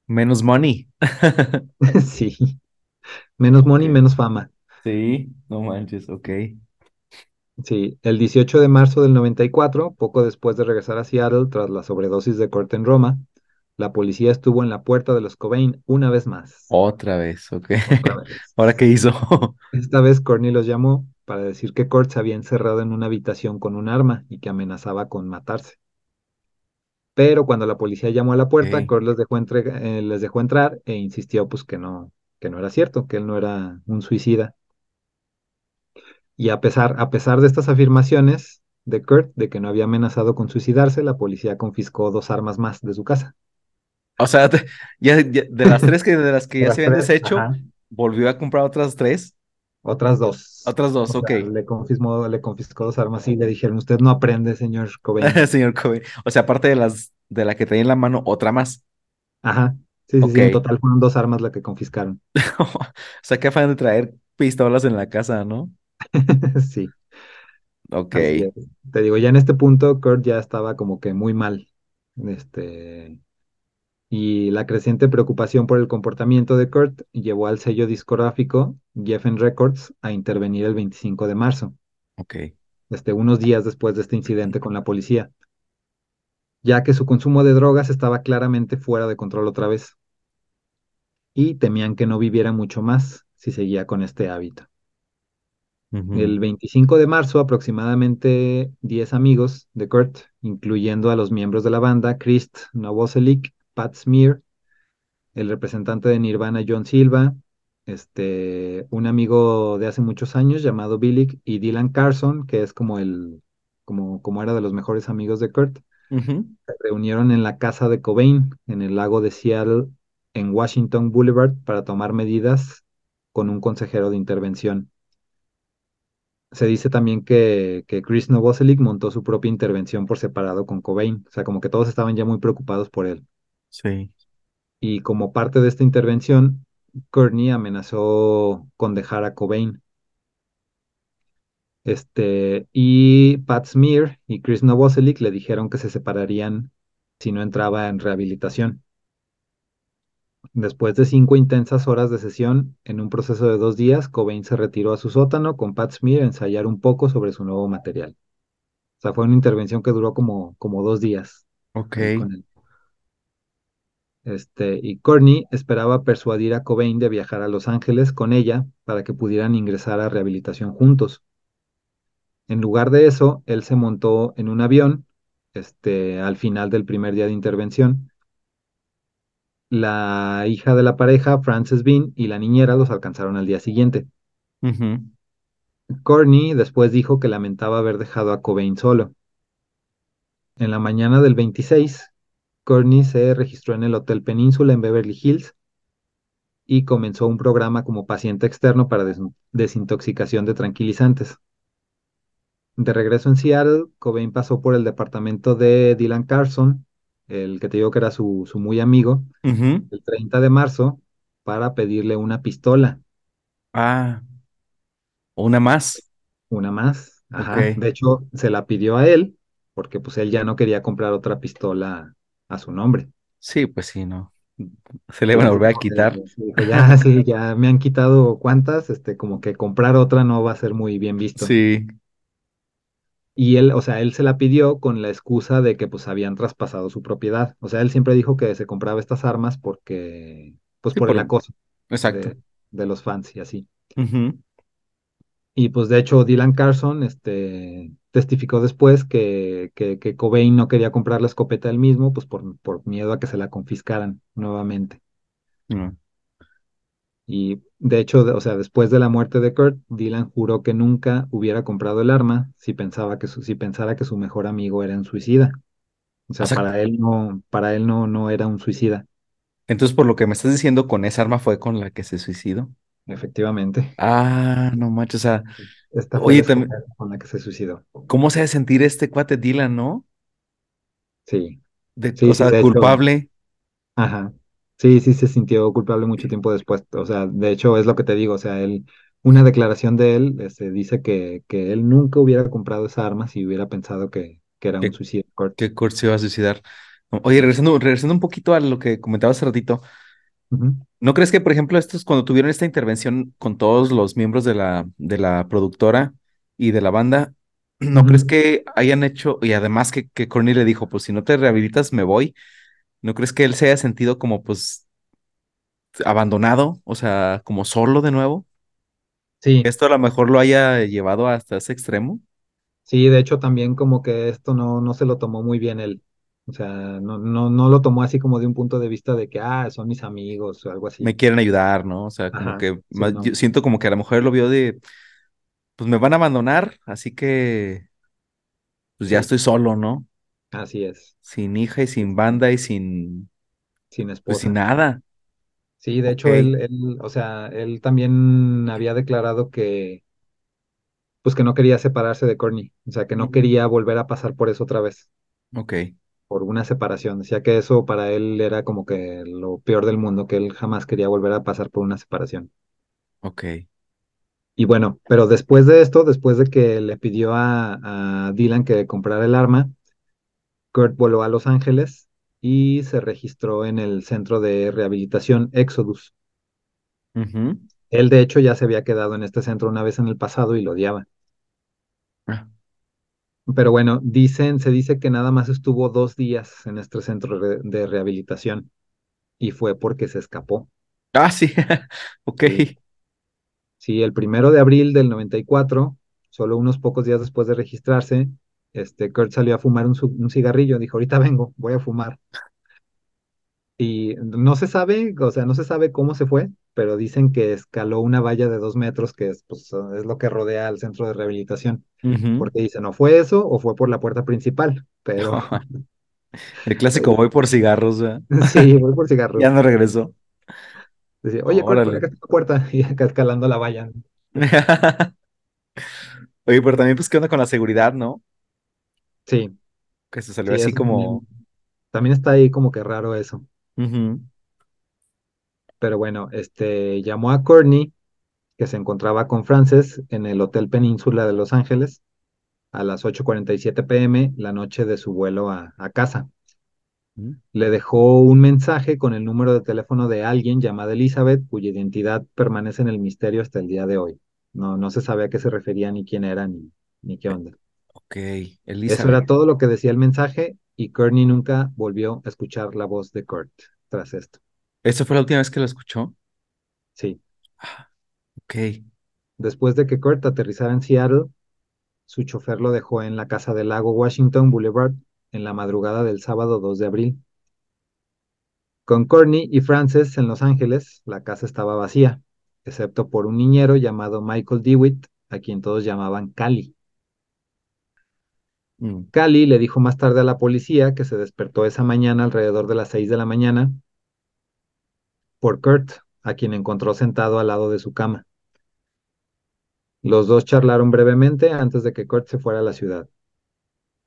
Menos money. Sí, menos money, menos fama. Sí, no manches, ok. Sí, el 18 de marzo del 94, poco después de regresar a Seattle tras la sobredosis de Kurt en Roma, la policía estuvo en la puerta de los Cobain una vez más. Otra vez, ok. Otra vez. ¿Ahora qué hizo? Esta vez Courtney los llamó para decir que Kurt se había encerrado en una habitación con un arma y que amenazaba con matarse. Pero cuando la policía llamó a la puerta, Ok. Kurt les dejó, entrega- eh, les dejó entrar e insistió pues que no, que no era cierto, que él no era un suicida. Y a pesar, a pesar de estas afirmaciones de Kurt de que no había amenazado con suicidarse, la policía confiscó dos armas más de su casa. O sea, te- ya, ya- de las tres que de las que De ya las se habían tres, deshecho, ajá. volvió a comprar otras tres. Otras dos. Otras dos, O ok. sea, le confiscó, le confiscó dos armas y le dijeron, usted no aprende, señor Cobain. Señor Cobain. O sea, aparte de las de la que traía en la mano, otra más. Ajá. Sí, sí, Ok. sí, en total fueron dos armas las que confiscaron. O sea, qué afán de traer pistolas en la casa, ¿no? Sí, Ok. Te digo, ya en este punto, Kurt ya estaba como que muy mal. Este, y la creciente preocupación por el comportamiento de Kurt llevó al sello discográfico Geffen Records a intervenir el 25 de marzo, Ok. este, unos días después de este incidente con la policía, ya que su consumo de drogas estaba claramente fuera de control otra vez y temían que no viviera mucho más si seguía con este hábito. El 25 de marzo, aproximadamente 10 amigos de Kurt, incluyendo a los miembros de la banda, Krist Novoselic, Pat Smear, el representante de Nirvana, John Silva, este, un amigo de hace muchos años llamado Billy y Dylan Carson, que es como el, como, como era de los mejores amigos de Kurt, se reunieron en la casa de Cobain, en el lago de Seattle, en Washington Boulevard, para tomar medidas con un consejero de intervención. Se dice también que, que Chris Novoselic montó su propia intervención por separado con Cobain, o sea, como que todos estaban ya muy preocupados por él. Sí. Y como parte de esta intervención, Courtney amenazó con dejar a Cobain. Este, y Pat Smear y Chris Novoselic le dijeron que se separarían si no entraba en rehabilitación. Después de cinco intensas horas de sesión, en un proceso de dos días, Cobain se retiró a su sótano con Pat Smear a ensayar un poco sobre su nuevo material. O sea, fue una intervención que duró como, como dos días Ok. Este, y Courtney esperaba persuadir a Cobain de viajar a Los Ángeles con ella para que pudieran ingresar a rehabilitación juntos. En lugar de eso, él se montó en un avión, este, al final del primer día de intervención. La hija de la pareja, Frances Bean, y la niñera los alcanzaron al día siguiente. Courtney después dijo que lamentaba haber dejado a Cobain solo. En la mañana del 26, Courtney se registró en el Hotel Península en Beverly Hills y comenzó un programa como paciente externo para des- desintoxicación de tranquilizantes. De regreso en Seattle, Cobain pasó por el departamento de Dylan Carson, el que te digo que era su, su muy amigo, el 30 de marzo, para pedirle una pistola, Ah, una más. una más. Ajá. De hecho, se la pidió a él, porque pues él ya no quería comprar otra pistola a su nombre. Sí, pues sí, no. Se le van a volver a quitar. ya, sí, ya me han quitado cuantas, este, como que comprar otra no va a ser muy bien visto. Sí. Y él, o sea, él se la pidió con la excusa de que pues habían traspasado su propiedad. O sea, él siempre dijo que se compraba estas armas porque, pues Sí, por el acoso Exacto. de, de los fans y así. Y pues de hecho Dylan Carson, este, testificó después que, que, que Cobain no quería comprar la escopeta él mismo, pues por, por miedo a que se la confiscaran nuevamente. no. Y de hecho, o sea, después de la muerte de Kurt, Dylan juró que nunca hubiera comprado el arma si pensaba que su, si pensara que su mejor amigo era un suicida. O O sea, para él no, para él no, no era un suicida, entonces por lo que me estás diciendo, con esa arma fue con la que se suicidó. efectivamente. Ah, no manches. O sea, Esta fue oye, también, con la que se suicidó. ¿cómo se ha de sentir este cuate Dylan, no? Sí, De, o sí, sea, de hecho, culpable. ajá. Sí, sí se sintió culpable mucho tiempo después. O sea, de hecho es lo que te digo. O sea, él, una declaración de él, este, dice que, que él nunca hubiera comprado esa arma si hubiera pensado que, que era un suicidio. Que Kurt se iba a suicidar. Oye, regresando, regresando un poquito a lo que comentaba hace ratito, ¿no crees que, por ejemplo, estos, cuando tuvieron esta intervención con todos los miembros de la, de la productora y de la banda, ¿no crees que hayan hecho, y además que, que Courtney le dijo, pues si no te rehabilitas, me voy, ¿no crees que él se haya sentido como, pues, abandonado, o sea, como solo de nuevo? Sí, Esto a lo mejor lo haya llevado hasta ese extremo. sí, de hecho también como que esto no, no se lo tomó muy bien él. O sea, no, no, no lo tomó así como de un punto de vista de que, ah, son mis amigos o algo Me así. quieren ayudar, ¿no? O sea, como Ajá, que sí, más- yo siento como que a lo mejor él lo vio de, pues me van a abandonar, así que pues ya sí, estoy solo, ¿no? Así es, Sin hija y sin banda y sin, sin pues sin esposa. nada. Sí, de hecho él, él, o sea, él también había declarado que, pues que no quería separarse de Courtney, o sea, que no quería volver a pasar por eso otra vez, ok, por una separación. Decía que eso para él era como que lo peor del mundo, que él jamás quería volver a pasar por una separación. ok. Y bueno, pero después de esto, después de que le pidió a, a Dylan que comprara el arma, Kurt voló a Los Ángeles y se registró en el centro de rehabilitación Exodus. Él, de hecho, ya se había quedado en este centro una vez en el pasado y lo odiaba. Ah, Pero bueno, dicen, se dice que nada más estuvo dos días en este centro de rehabilitación y fue porque se escapó. Ah, sí. Ok. Sí, sí, el primero de abril del 94, solo unos pocos días después de registrarse, este, Kurt salió a fumar un, un cigarrillo. Dijo, ahorita vengo, voy a fumar. Y no se sabe, o sea, no se sabe cómo se fue, pero dicen que escaló una valla de dos metros, que es, pues, es lo que rodea al centro de rehabilitación. Porque dicen, no fue eso o fue por la puerta principal, pero El clásico voy por cigarros, ¿verdad? sí, voy por Ya cigarros. no regresó. Decía, oye, Kurt, acá está la puerta, y acá escalando la valla. Oye, pero también, pues, ¿qué onda con la seguridad, no? Sí, Que se salió sí, así eso como. también, también está ahí como que raro eso. Ujú, Pero bueno, este llamó a Courtney, que se encontraba con Frances en el Hotel Península de Los Ángeles a las 8:47 pm, la noche de su vuelo a, a casa. ujú. Le dejó un mensaje con el número de teléfono de alguien llamada Elizabeth, cuya identidad permanece en el misterio hasta el día de hoy. No, no se sabe a qué se refería, ni quién era, ni, ni qué onda. Ok, Eso era todo lo que decía el mensaje y Courtney nunca volvió a escuchar la voz de Kurt tras esto. ¿Esa fue la última vez que lo escuchó? Sí. Ah, ok. Después de que Kurt aterrizara en Seattle, su chofer lo dejó en la casa del lago Washington Boulevard en la madrugada del sábado 2 de abril. Con Courtney y Frances en Los Ángeles, la casa estaba vacía, excepto por un niñero llamado Michael DeWitt, a quien todos llamaban Cali. Mm, Cali le dijo más tarde a la policía que se despertó esa mañana alrededor de las 6 de la mañana por Kurt, a quien encontró sentado al lado de su cama. Los dos charlaron brevemente antes de que Kurt se fuera a la ciudad.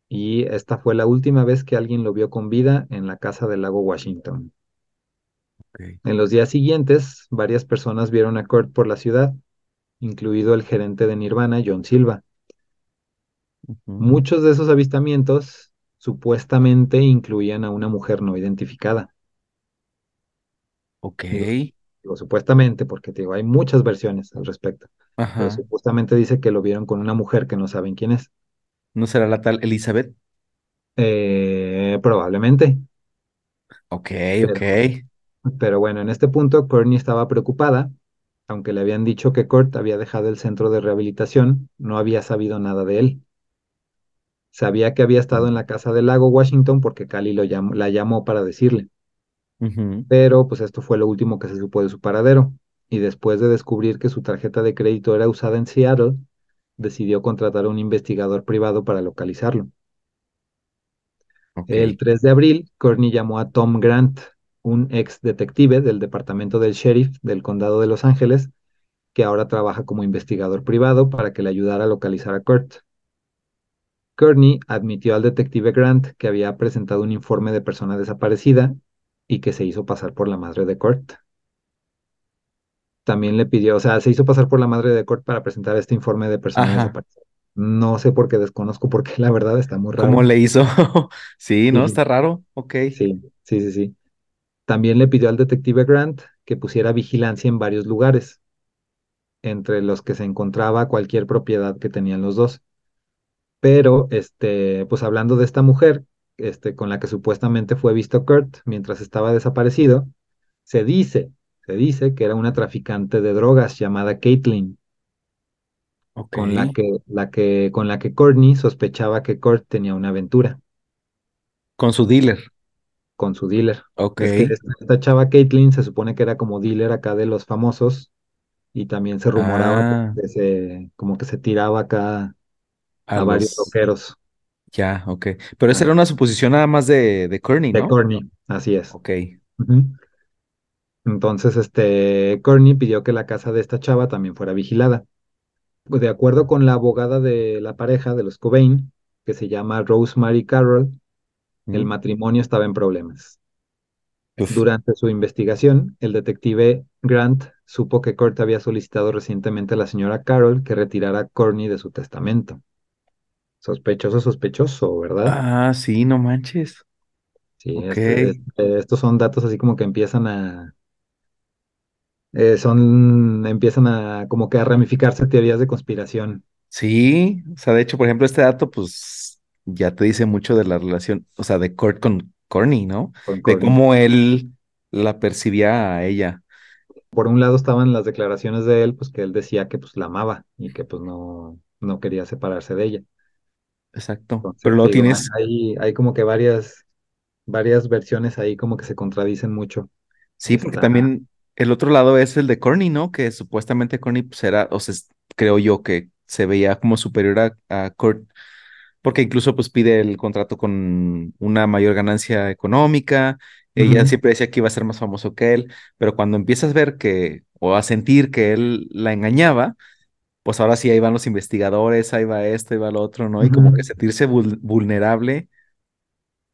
Y esta fue la última vez que alguien lo vio con vida en la casa del lago Washington. En los días siguientes, varias personas vieron a Kurt por la ciudad, incluido el gerente de Nirvana, John Silva. Muchos de esos avistamientos supuestamente incluían a una mujer no identificada. Ok. Digo, digo supuestamente porque te digo, hay muchas versiones al respecto, pero supuestamente dice que lo vieron con una mujer que no saben quién es. ¿No será la tal Elizabeth? Eh, probablemente, Ok, ok. pero, pero bueno, en este punto Courtney estaba preocupada, aunque le habían dicho que Kurt había dejado el centro de rehabilitación, no había sabido nada de él. Sabía que había estado en la casa del lago Washington porque Cali lo la llamó para decirle, pero pues esto fue lo último que se supo de su paradero. Y después de descubrir que su tarjeta de crédito era usada en Seattle, decidió contratar a un investigador privado para localizarlo. El 3 de abril, Courtney llamó a Tom Grant, un ex detective del departamento del sheriff del condado de Los Ángeles, que ahora trabaja como investigador privado para que le ayudara a localizar a Kurt. Courtney admitió al detective Grant que había presentado un informe de persona desaparecida y que se hizo pasar por la madre de Kurt. También le pidió, o sea, se hizo pasar por la madre de Kurt para presentar este informe de persona Ajá. desaparecida. No sé por qué desconozco porque la verdad está muy ¿Cómo raro. le hizo? Sí, ¿no? Sí, Está raro. Ok. sí, sí, sí, sí. También le pidió al detective Grant que pusiera vigilancia en varios lugares, entre los que se encontraba cualquier propiedad que tenían los dos. Pero, este, pues hablando de esta mujer, este, con la que supuestamente fue visto Kurt mientras estaba desaparecido, se dice, se dice que era una traficante de drogas llamada Caitlin, con la que, la que, con la que Courtney sospechaba que Kurt tenía una aventura Con su dealer. con su dealer. Ok. Es que esta, esta chava Caitlin se supone que era como dealer acá de los famosos y también se rumoraba Ah, que se, como que se tiraba acá a a varios rockeros. Ya, ok. Pero esa Ah, era una suposición nada más de, de de ¿no? Courtney, así es. Ok. Entonces, este, Courtney pidió que la casa de esta chava también fuera vigilada. Pues, De acuerdo con la abogada de la pareja de los Cobain, que se llama Rosemary Carroll, el matrimonio estaba en problemas. Uf. Durante su investigación, el detective Grant supo que Kurt había solicitado recientemente a la señora Carroll que retirara a Courtney de su testamento. Sospechoso, sospechoso, ¿verdad? Ah, sí, no manches. Sí, Ok. este, este- estos son datos así como que empiezan a, eh, son, empiezan a como que a ramificarse teorías de conspiración Sí, o sea, de hecho, por ejemplo, este dato, pues ya te dice mucho de la relación, o sea, de Kurt con Courtney, ¿no? con De cómo él la percibía a ella. Por un lado estaban las declaraciones de él, pues que él decía que pues la amaba y que pues no, no quería separarse de ella. Exacto. Pero Entonces, digo, tienes, hay, hay como que varias, varias versiones ahí como que se contradicen mucho. sí, porque Está, también el otro lado es el de Courtney, ¿no? Que supuestamente Courtney pues era, o sea, creo yo que se veía como superior a, a Kurt, porque incluso pues pide el contrato con una mayor ganancia económica. Ella siempre decía que iba a ser más famoso que él, pero cuando empiezas a ver que, o a sentir que él la engañaba, pues ahora sí ahí van los investigadores, ahí va esto, ahí va lo otro, ¿no? Y como que sentirse vul- vulnerable,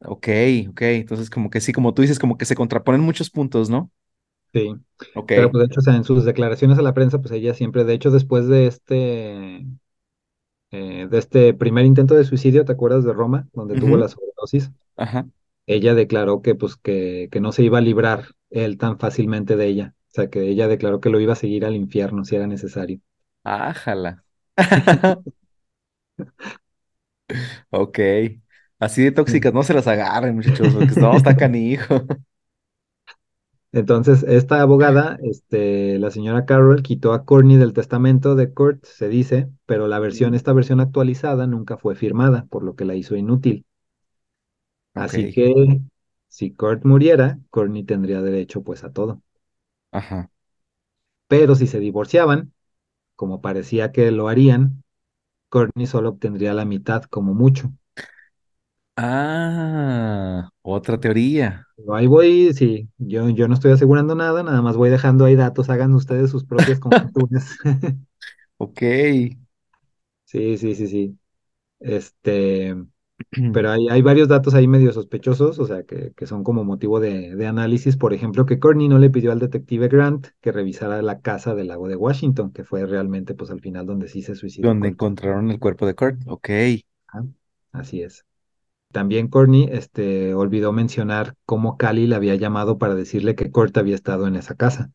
ok, ok, entonces como que sí, como tú dices, como que se contraponen muchos puntos, ¿no? sí. Ok. Pero pues de hecho, o sea, en sus declaraciones a la prensa, pues ella siempre, de hecho, después de este, eh, de este primer intento de suicidio, ¿te acuerdas de Roma, donde tuvo la sobredosis? Ajá. Ella declaró que pues que, que no se iba a librar él tan fácilmente de ella. O sea, que ella declaró que lo iba a seguir al infierno si era necesario. Ájala. Ok. Así de tóxicas, no se las agarren, muchachos, porque no, está canijo. Entonces, esta abogada, este, la señora Carroll, quitó a Courtney del testamento de Kurt, se dice, pero la versión, esta versión actualizada nunca fue firmada, por lo que la hizo inútil. Ok. Así que si Kurt muriera, Courtney tendría derecho pues a todo. Ajá. Pero si se divorciaban, como parecía que lo harían, Courtney solo obtendría la mitad como mucho. Ah, otra teoría. Pero ahí voy, sí, yo, yo no estoy asegurando nada, nada más voy dejando ahí datos, hagan ustedes sus propias conjeturas. Ok. Sí, sí, sí, sí. Este, pero hay, hay varios datos ahí medio sospechosos, o sea, que, que son como motivo de, de análisis. Por ejemplo, que Courtney no le pidió al detective Grant que revisara la casa del lago de Washington, que fue realmente, pues al final donde sí se suicidó Donde Kurt. encontraron el cuerpo de Kurt. Ok. Ajá, Así es. También Courtney, este, olvidó mencionar cómo Cali le había llamado para decirle que Kurt había estado en esa casa.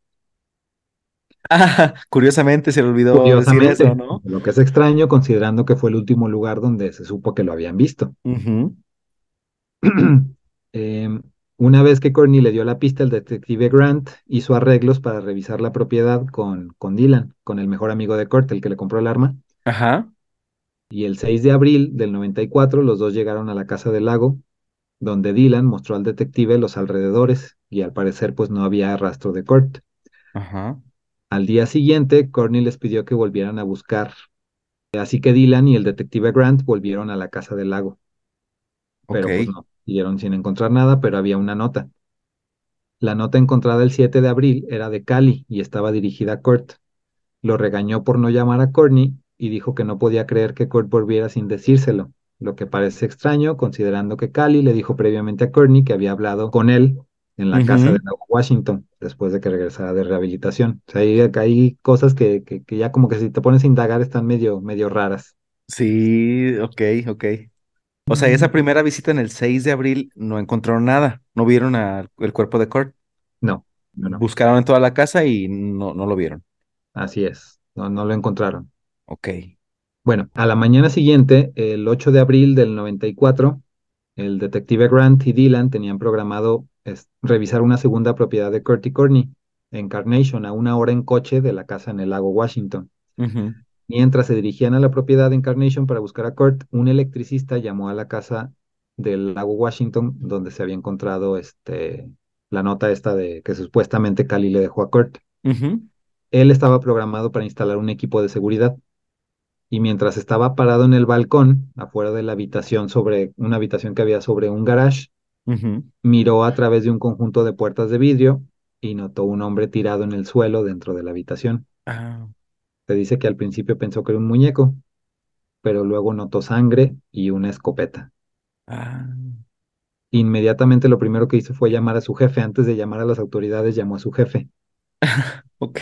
Ah, curiosamente se le olvidó decir eso, Curiosamente, ¿no? lo que es extraño considerando que fue el último lugar donde se supo que lo habían visto. Em, una vez que Courtney le dio la pista, el detective Grant hizo arreglos para revisar la propiedad con, con Dylan, con el mejor amigo de Kurt, el que le compró el arma. Ajá. Y el 6 de abril del 94, los dos llegaron a la casa del lago, donde Dylan mostró al detective los alrededores y al parecer pues no había rastro de Kurt. Ajá. Al día siguiente, Courtney les pidió que volvieran a buscar, así que Dylan y el detective Grant volvieron a la casa del lago. Ok. pero pues no, siguieron sin encontrar nada, pero había una nota. La nota encontrada el 7 de abril era de Cali y estaba dirigida a Kurt. Lo regañó por no llamar a Courtney y dijo que no podía creer que Kurt volviera sin decírselo, lo que parece extraño considerando que Cali le dijo previamente a Courtney que había hablado con él en la casa de Washington después de que regresara de rehabilitación. O sea, hay, hay cosas que, que, que ya como que si te pones a indagar están medio, medio raras. Sí, ok, ok. O sea, esa primera visita en el 6 de abril no encontraron nada. No vieron al- el cuerpo de Kurt. No, no, no, Buscaron en toda la casa y no, no lo vieron. así es, no, no lo encontraron. Ok. Bueno, a la mañana siguiente, el 8 de abril del 94, el detective Grant y Dylan tenían programado revisar una segunda propiedad de Kurt y Courtney en Carnation, a una hora en coche de la casa en el lago Washington. Mientras se dirigían a la propiedad en Carnation para buscar a Kurt, un electricista llamó a la casa del lago Washington donde se había encontrado este, la nota esta de que supuestamente Cali le dejó a Kurt. Él estaba programado para instalar un equipo de seguridad y mientras estaba parado en el balcón, afuera de la habitación sobre una habitación que había sobre un garage, miró a través de un conjunto de puertas de vidrio y notó un hombre tirado en el suelo dentro de la habitación. Ah, Se dice que al principio pensó que era un muñeco, pero luego notó sangre y una escopeta. ah. Inmediatamente lo primero que hizo fue llamar a su jefe. Antes de llamar a las autoridades, llamó a su jefe Ok.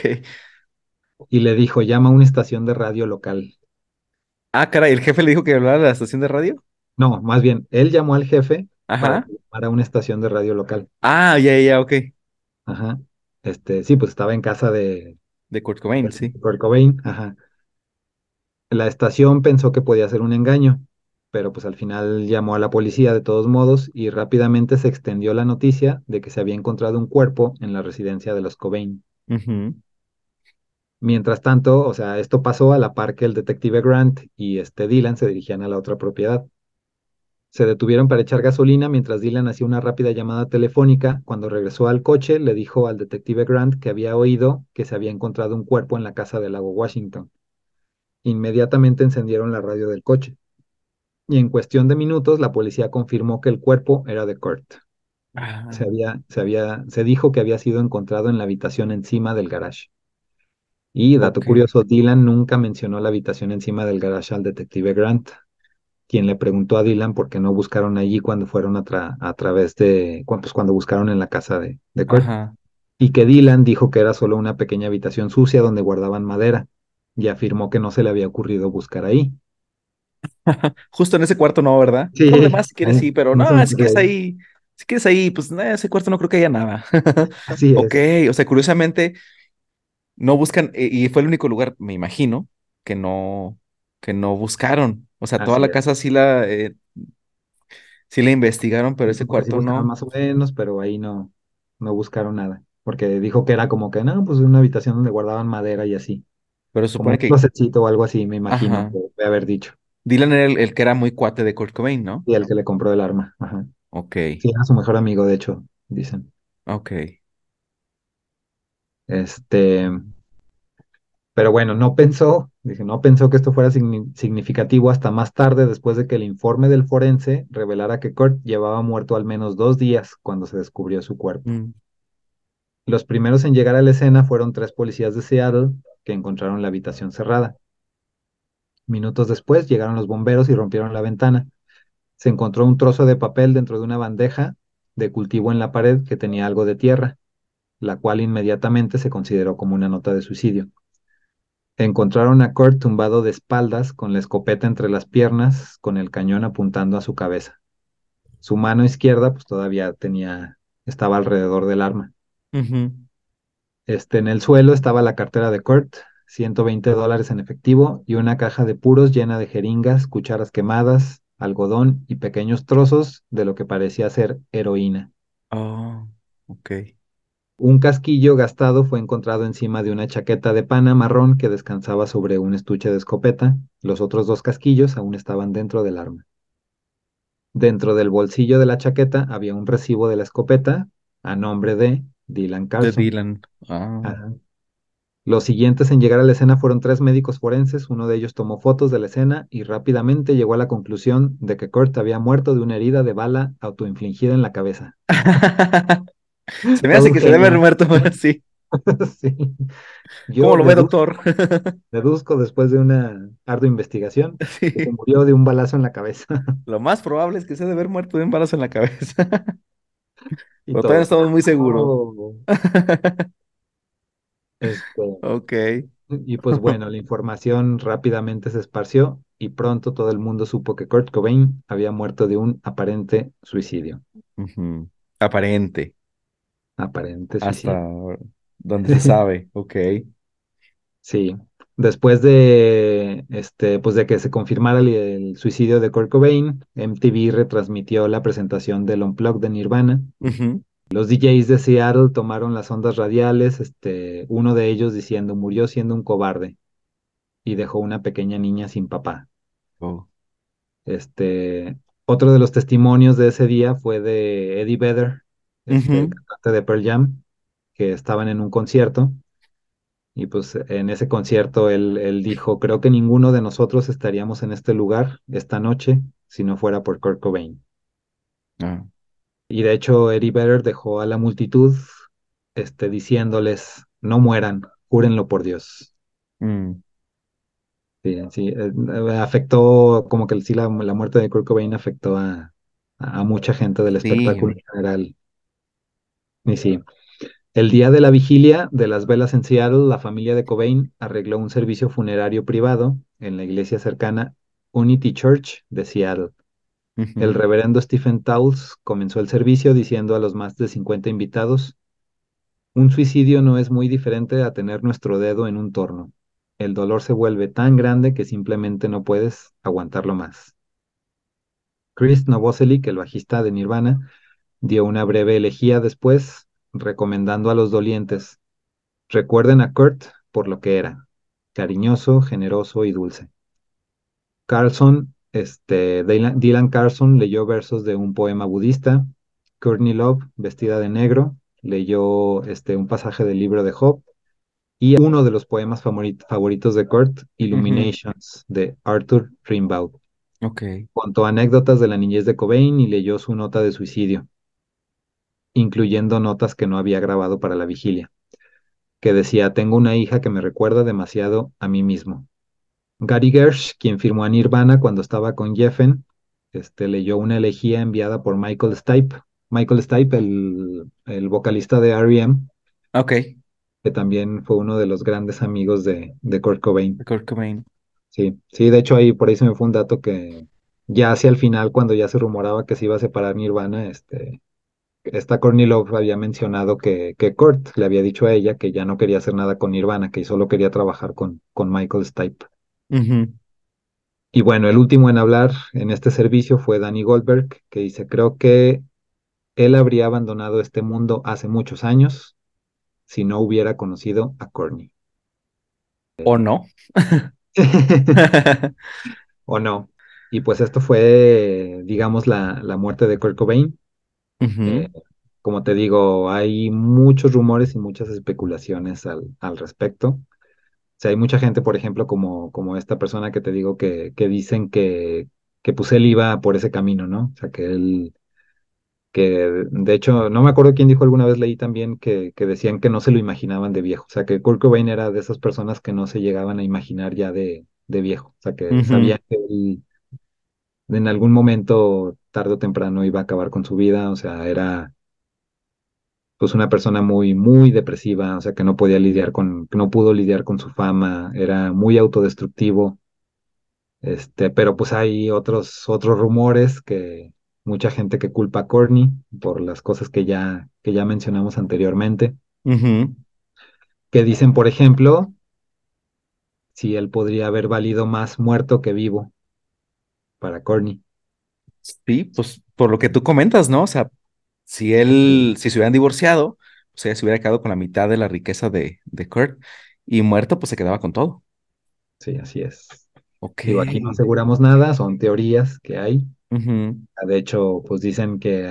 y le dijo, llama a una estación de radio local. Ah, caray, ¿el jefe le dijo que hablara a la estación de radio? No, más bien, él llamó al jefe para Ajá. que llamara a una estación de radio local. Ah, ya, ya, ya, ok. Ajá. Este, sí, pues estaba en casa de, De Kurt Cobain, de sí. Kurt Cobain. Ajá. La estación pensó que podía ser un engaño, pero pues al final llamó a la policía de todos modos y rápidamente se extendió la noticia de que se había encontrado un cuerpo en la residencia de los Cobain. Ujú. Mientras tanto, o sea, esto pasó a la par que el detective Grant y este Dylan se dirigían a la otra propiedad. Se detuvieron para echar gasolina mientras Dylan hacía una rápida llamada telefónica. Cuando regresó al coche, le dijo al detective Grant que había oído que se había encontrado un cuerpo en la casa del lago Washington. Inmediatamente encendieron la radio del coche y en cuestión de minutos la policía confirmó que el cuerpo era de Kurt. Se Ah, había, se había, se dijo que había sido encontrado en la habitación encima del garage. Y dato ok. curioso, Dylan nunca mencionó la habitación encima del garage al detective Grant, quien le preguntó a Dylan por qué no buscaron allí cuando fueron a, tra- a través de, pues cuando buscaron en la casa de, de Kurt. Ajá. Y que Dylan dijo que era solo una pequeña habitación sucia donde guardaban madera, y afirmó que no se le había ocurrido buscar ahí. Justo en ese cuarto no, ¿verdad? Sí, demás, si quieres, sí, pero no no, si quieres ahí. si quieres ahí, pues nada, ese cuarto no creo que haya nada. Así Ok, es, o sea, curiosamente, no buscan, eh, y fue el único lugar, me imagino, que no, que no buscaron. O sea, toda la es. casa sí la, eh, sí la investigaron, pero ese Pues sí cuarto buscaron no. más o menos, pero ahí no, no buscaron nada. Porque dijo que era como que, no, pues una habitación donde guardaban madera y así. Pero Como supone un que, closetcito o algo así, me imagino ajá, que debe haber dicho. Dylan era el, el que era muy cuate de Kurt Cobain, ¿no? Y el que le compró el arma. Ajá. Ok, Sí, era su mejor amigo, de hecho, dicen. ok. Este, pero bueno, no pensó, dije, no pensó que esto fuera signi- significativo hasta más tarde, después de que el informe del forense revelara que Kurt llevaba muerto al menos dos días cuando se descubrió su cuerpo. Mm, Los primeros en llegar a la escena fueron tres policías de Seattle que encontraron la habitación cerrada. Minutos después llegaron los bomberos y rompieron la ventana. Se encontró un trozo de papel dentro de una bandeja de cultivo en la pared que tenía algo de tierra, la cual inmediatamente se consideró como una nota de suicidio. Encontraron a Kurt tumbado de espaldas con la escopeta entre las piernas, con el cañón apuntando a su cabeza. Su mano izquierda pues todavía tenía, estaba alrededor del arma. Este, en el suelo estaba la cartera de Kurt, 120 dólares en efectivo y una caja de puros llena de jeringas, cucharas quemadas, algodón y pequeños trozos de lo que parecía ser heroína. Oh, ok. Un casquillo gastado fue encontrado encima de una chaqueta de pana marrón que descansaba sobre un estuche de escopeta. Los otros dos casquillos aún estaban dentro del arma. Dentro del bolsillo de la chaqueta había un recibo de la escopeta a nombre de Dylan De Carlson. Dylan. Ah. Los siguientes en llegar a la escena fueron tres médicos forenses. Uno de ellos tomó fotos de la escena y rápidamente llegó a la conclusión de que Kurt había muerto de una herida de bala autoinfligida en la cabeza. Se me hace que se debe haber muerto, sí. Sí. ¿Cómo Yo lo ve, doctor? deduzco, después de una ardua investigación que se murió de un balazo en la cabeza Lo más probable es que se debe haber muerto de un balazo en la cabeza, y pero todavía no todos. estamos muy seguros. "Oh". Este, Ok. y pues bueno, la información rápidamente se esparció y pronto todo el mundo supo que Kurt Cobain había muerto de un aparente suicidio. Aparente, Aparente hasta donde se sabe. Ok. Sí. Después de este, pues de que se confirmara el, el suicidio de Kurt Cobain, MTV retransmitió la presentación del Unplugged de Nirvana. Los DJs de Seattle tomaron las ondas radiales, este, uno de ellos diciendo murió siendo un cobarde y dejó una pequeña niña sin papá. Oh. Este, otro de los testimonios de ese día fue de Eddie Vedder, este. Cantante de Pearl Jam, que estaban en un concierto y pues en ese concierto él, él dijo, creo que ninguno de nosotros estaríamos en este lugar esta noche si no fuera por Kurt Cobain. Ah. Y de hecho Eddie Vedder dejó a la multitud este, diciéndoles, no mueran, júrenlo por Dios. Mm. Sí, sí, eh, afectó, como que sí, la, la muerte de Kurt Cobain afectó a, a mucha gente del espectáculo Sí. en general. Y sí. El día de la vigilia de las velas en Seattle, la familia de Cobain arregló un servicio funerario privado en la iglesia cercana Unity Church de Seattle. El reverendo Stephen Towles comenzó el servicio diciendo a los más de 50 invitados, un suicidio no es muy diferente a tener nuestro dedo en un torno. El dolor se vuelve tan grande que simplemente no puedes aguantarlo más. Chris Novoselic, el bajista de Nirvana, dio una breve elegía después, recomendando a los dolientes, recuerden a Kurt por lo que era, cariñoso, generoso y dulce. Carlson, este, Dylan, Carlson leyó versos de un poema budista. Courtney Love, vestida de negro, leyó este, un pasaje del libro de Job. Y uno de los poemas favorit- favoritos de Kurt. Illuminations, de Arthur Rimbaud. Ok. Contó anécdotas de la niñez de Cobain y leyó su nota de suicidio, incluyendo notas que no había grabado para la vigilia, que decía, tengo una hija que me recuerda demasiado a mí mismo. Gary Gersh, quien firmó a Nirvana cuando estaba con Geffen, este, leyó una elegía enviada por Michael Stipe. Michael Stipe, el, el vocalista de R.E.M., Ok. que también fue uno de los grandes amigos de, de Kurt Cobain. Kurt Cobain. Sí, sí, de hecho ahí por ahí se me fue un dato que ya hacia el final, cuando ya se rumoraba que se iba a separar Nirvana, este, esta Courtney Love había mencionado que, que Kurt le había dicho a ella que ya no quería hacer nada con Nirvana, que solo quería trabajar con, con Michael Stipe. Y bueno, el último en hablar en este servicio fue Danny Goldberg, que dice, creo que él habría abandonado este mundo hace muchos años si no hubiera conocido a Courtney. ¿O no? ¿O no? Y pues esto fue, digamos, la, la muerte de Kurt Cobain. Eh, como te digo, hay muchos rumores y muchas especulaciones al, al respecto. O sea, hay mucha gente, por ejemplo, como, como esta persona que te digo que, que dicen que, que pues él iba por ese camino, ¿no? O sea, que él que de hecho, no me acuerdo quién dijo alguna vez, leí también que, que decían que no se lo imaginaban de viejo, o sea, que Kurt Cobain era de esas personas que no se llegaban a imaginar ya de, de viejo, o sea, que sabían que él en algún momento, tarde o temprano, iba a acabar con su vida, o sea, era pues una persona muy, muy depresiva, o sea, que no podía lidiar con, que no pudo lidiar con su fama, era muy autodestructivo, este, pero pues hay otros, otros rumores que mucha gente que culpa a Courtney por las cosas que ya, que ya mencionamos anteriormente, que dicen, por ejemplo, si él podría haber valido más muerto que vivo para Courtney. Sí, pues por lo que tú comentas, ¿no? O sea, si él, si se hubieran divorciado, o sea, se hubiera quedado con la mitad de la riqueza de, de Kurt y muerto, pues se quedaba con todo. sí, así es. Ok. Digo, aquí no aseguramos nada, son teorías que hay. Ujú. De hecho, pues dicen que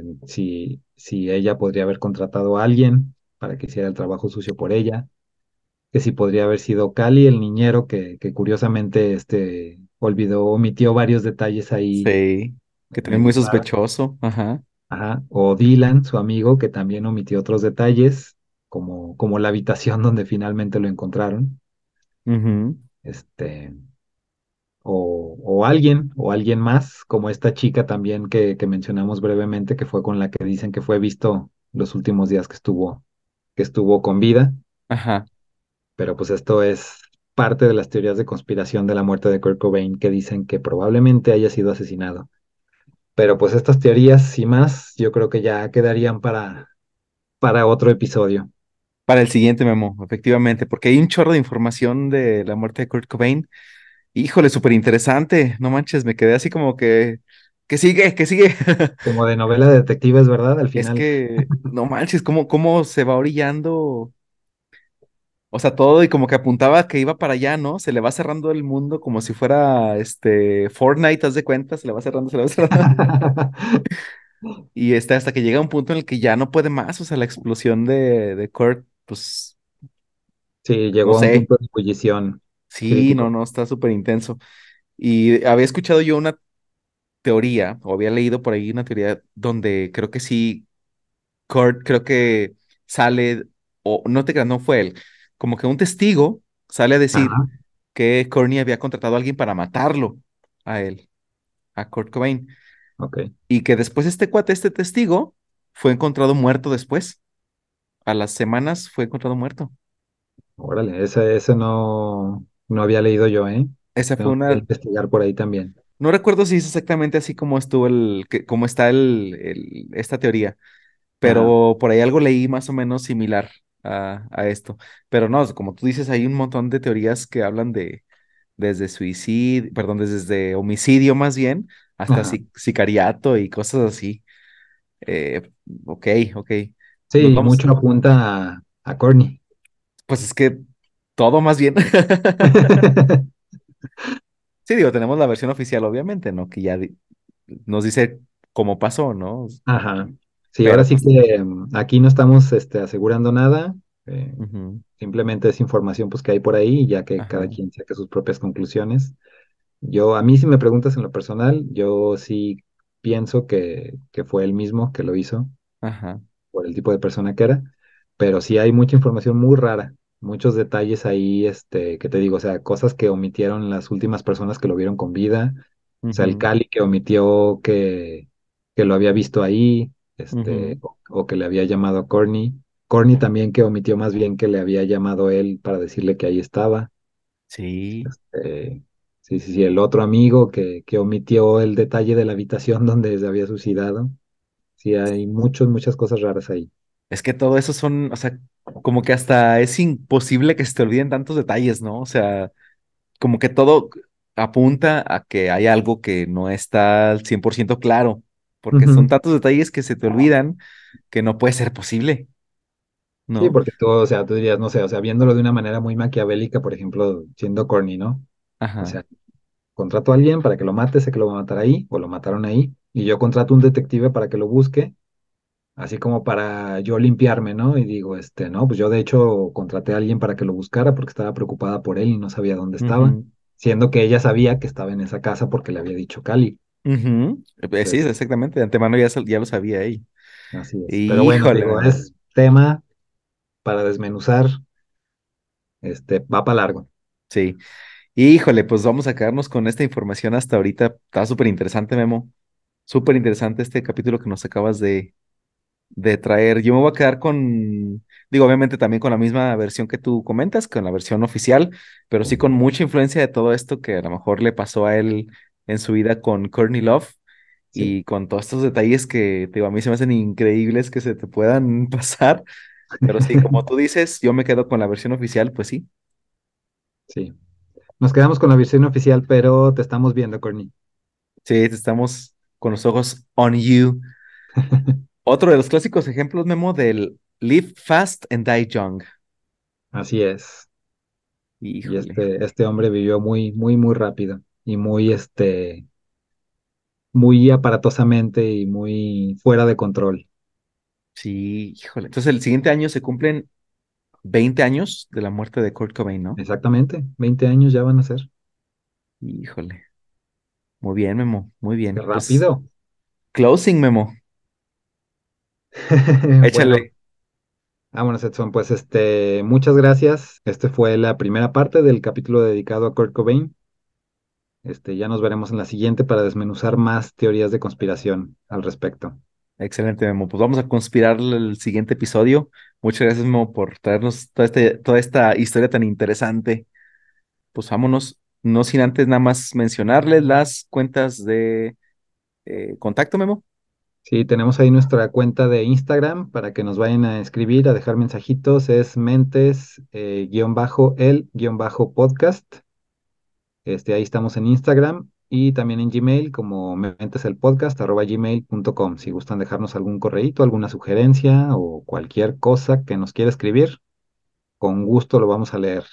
eh, si, si ella podría haber contratado a alguien para que hiciera el trabajo sucio por ella, que si podría haber sido Cali, el niñero, que, que curiosamente este, olvidó, omitió varios detalles ahí Sí, que también muy sospechoso. Ajá. Ajá. O Dylan, su amigo, que también omitió otros detalles, como, como la habitación donde finalmente lo encontraron. Este, o, o alguien, o alguien más, como esta chica también que, que mencionamos brevemente, que fue con la que dicen que fue visto los últimos días que estuvo, que estuvo con vida. Ajá. Pero pues esto es parte de las teorías de conspiración de la muerte de Kurt Cobain que dicen que probablemente haya sido asesinado. Pero pues estas teorías y más, yo creo que ya quedarían para, para otro episodio. Para el siguiente memo, efectivamente, porque hay un chorro de información de la muerte de Kurt Cobain. Híjole, súper interesante. No manches, me quedé así como que, que sigue, que sigue. Como de novela de detectives, ¿verdad? Al Es final. que, no manches, cómo, cómo se va orillando, o sea, todo y como que apuntaba que iba para allá, ¿no? Se le va cerrando el mundo como si fuera, este, Fortnite, haz de cuenta, se le va cerrando, se le va cerrando. Y este, hasta que llega un punto en el que ya no puede más, o sea, la explosión de, de Kurt, pues, Sí, no llegó a un sé. punto de ebullición Sí, no, no, está súper intenso. Y había escuchado yo una teoría, o había leído por ahí una teoría donde creo que sí, Kurt creo que sale, o no te creas, no fue él, como que un testigo sale a decir Ajá, que Courtney había contratado a alguien para matarlo a él, a Kurt Cobain, y que después este cuate, este testigo, fue encontrado muerto después. a las semanas fue encontrado muerto. Órale, ese, ese no, no había leído yo, ¿eh? Esa fue que una, investigar por ahí también. no recuerdo si es exactamente así como estuvo el, que, cómo está el, el- esta teoría, Ajá, pero por ahí algo leí más o menos similar a, a esto. Pero no, como tú dices, hay un montón de teorías que hablan de desde suicidio, perdón, desde homicidio más bien, hasta sicariato y cosas así. Eh, ok, ok. Sí, mucho apunta a, a Courtney. pues es que todo más bien. Sí, digo, tenemos la versión oficial, obviamente, ¿no? Que ya nos dice cómo pasó, ¿no? Ajá. Sí, ahora sí pues, que mm, aquí no estamos este, asegurando nada. eh, simplemente es información pues, que hay por ahí, ya que cada quien saque sus propias conclusiones. Yo, a mí, si me preguntas en lo personal, yo sí pienso que, que fue él mismo que lo hizo. ajá, por el tipo de persona que era, pero sí hay mucha información muy rara, muchos detalles ahí, este, que te digo, o sea, cosas que omitieron las últimas personas que lo vieron con vida, o sea, el Cali que omitió que, que lo había visto ahí, este, o, o que le había llamado a Corny, Corny también que omitió más bien que le había llamado él para decirle que ahí estaba, Sí, este, sí, sí, sí, el otro amigo que, que omitió el detalle de la habitación donde se había suicidado, sí, hay muchas, muchas cosas raras ahí. es que todo eso son, o sea, como que hasta es imposible que se te olviden tantos detalles, ¿no? O sea, como que todo apunta a que hay algo que no está al 100% claro, porque son tantos detalles que se te olvidan que no puede ser posible, Sí, ¿no? porque tú, o sea, tú dirías, no sé, o sea, viéndolo de una manera muy maquiavélica, por ejemplo, siendo corny, ¿no? O Ajá, sea, contrato a alguien para que lo mate, sé que lo va a matar ahí, o lo mataron ahí, y yo contrato un detective para que lo busque, así como para yo limpiarme, ¿no? Y digo, este, no, pues yo de hecho contraté a alguien para que lo buscara porque estaba preocupada por él y no sabía dónde estaba, siendo que ella sabía que estaba en esa casa porque le había dicho Cali. Eh, Sí, exactamente, de antemano ya, ya lo sabía ahí. así es. Pero bueno, digo, es tema para desmenuzar, este, va para largo. Sí. Híjole, pues vamos a quedarnos con esta información hasta ahorita. Está súper interesante, Memo. Súper interesante este capítulo que nos acabas de, de traer. Yo me voy a quedar con, digo, obviamente también con la misma versión que tú comentas, con la versión oficial, pero sí con mucha influencia de todo esto que a lo mejor le pasó a él en su vida con Courtney Love Sí. y con todos estos detalles que, te digo, a mí se me hacen increíbles que se te puedan pasar. Pero sí, como tú dices, yo me quedo con la versión oficial, pues sí. Sí. Nos quedamos con la versión oficial, pero te estamos viendo, Corny. Sí, estamos con los ojos on you. Otro de los clásicos ejemplos, Memo, del Live Fast and Die Young. Así es. Y este, este hombre vivió muy, muy, muy rápido y muy, este, muy aparatosamente y muy fuera de control. Sí, híjole. Entonces el siguiente año se cumplen 20 años de la muerte de Kurt Cobain, ¿no? Exactamente. 20 años ya van a ser. Híjole. Muy bien, Memo. Muy Qué bien. Pues rápido. closing, Memo. Bueno, Échale. vámonos, Edson. Pues este, muchas gracias. Este fue la primera parte del capítulo dedicado a Kurt Cobain. Este, ya nos veremos en la siguiente para desmenuzar más teorías de conspiración al respecto. Excelente, Memo. Pues vamos a conspirar el siguiente episodio. Muchas gracias, Memo, por traernos toda, este, toda esta historia tan interesante. Pues vámonos. No sin antes nada más mencionarles las cuentas de eh, contacto, Memo. Sí, tenemos ahí nuestra cuenta de Instagram para que nos vayan a escribir, a dejar mensajitos. Es mentes, eh, guion bajo, el, guion bajo podcast. Este, ahí estamos en Instagram y también en Gmail como gmail.com. Si gustan dejarnos algún correíto, alguna sugerencia o cualquier cosa que nos quiera escribir, con gusto lo vamos a leer.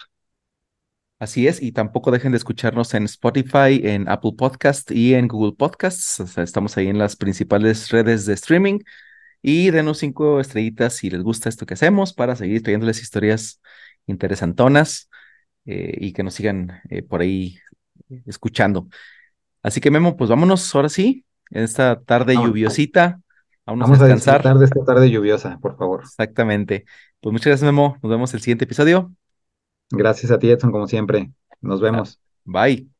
Así es, y tampoco dejen de escucharnos en Spotify, en Apple Podcast y en Google Podcasts. Estamos ahí en las principales redes de streaming y denos cinco estrellitas si les gusta esto que hacemos para seguir trayéndoles historias interesantonas eh, y que nos sigan eh, por ahí escuchando. Así que Memo, pues vámonos ahora sí, en esta tarde lluviosita, vámonos a Vamos a descansar. de esta tarde lluviosa, por favor. Exactamente. Pues muchas gracias, Memo. Nos vemos el siguiente episodio. Gracias a ti, Edson, como siempre. Nos vemos. Bye.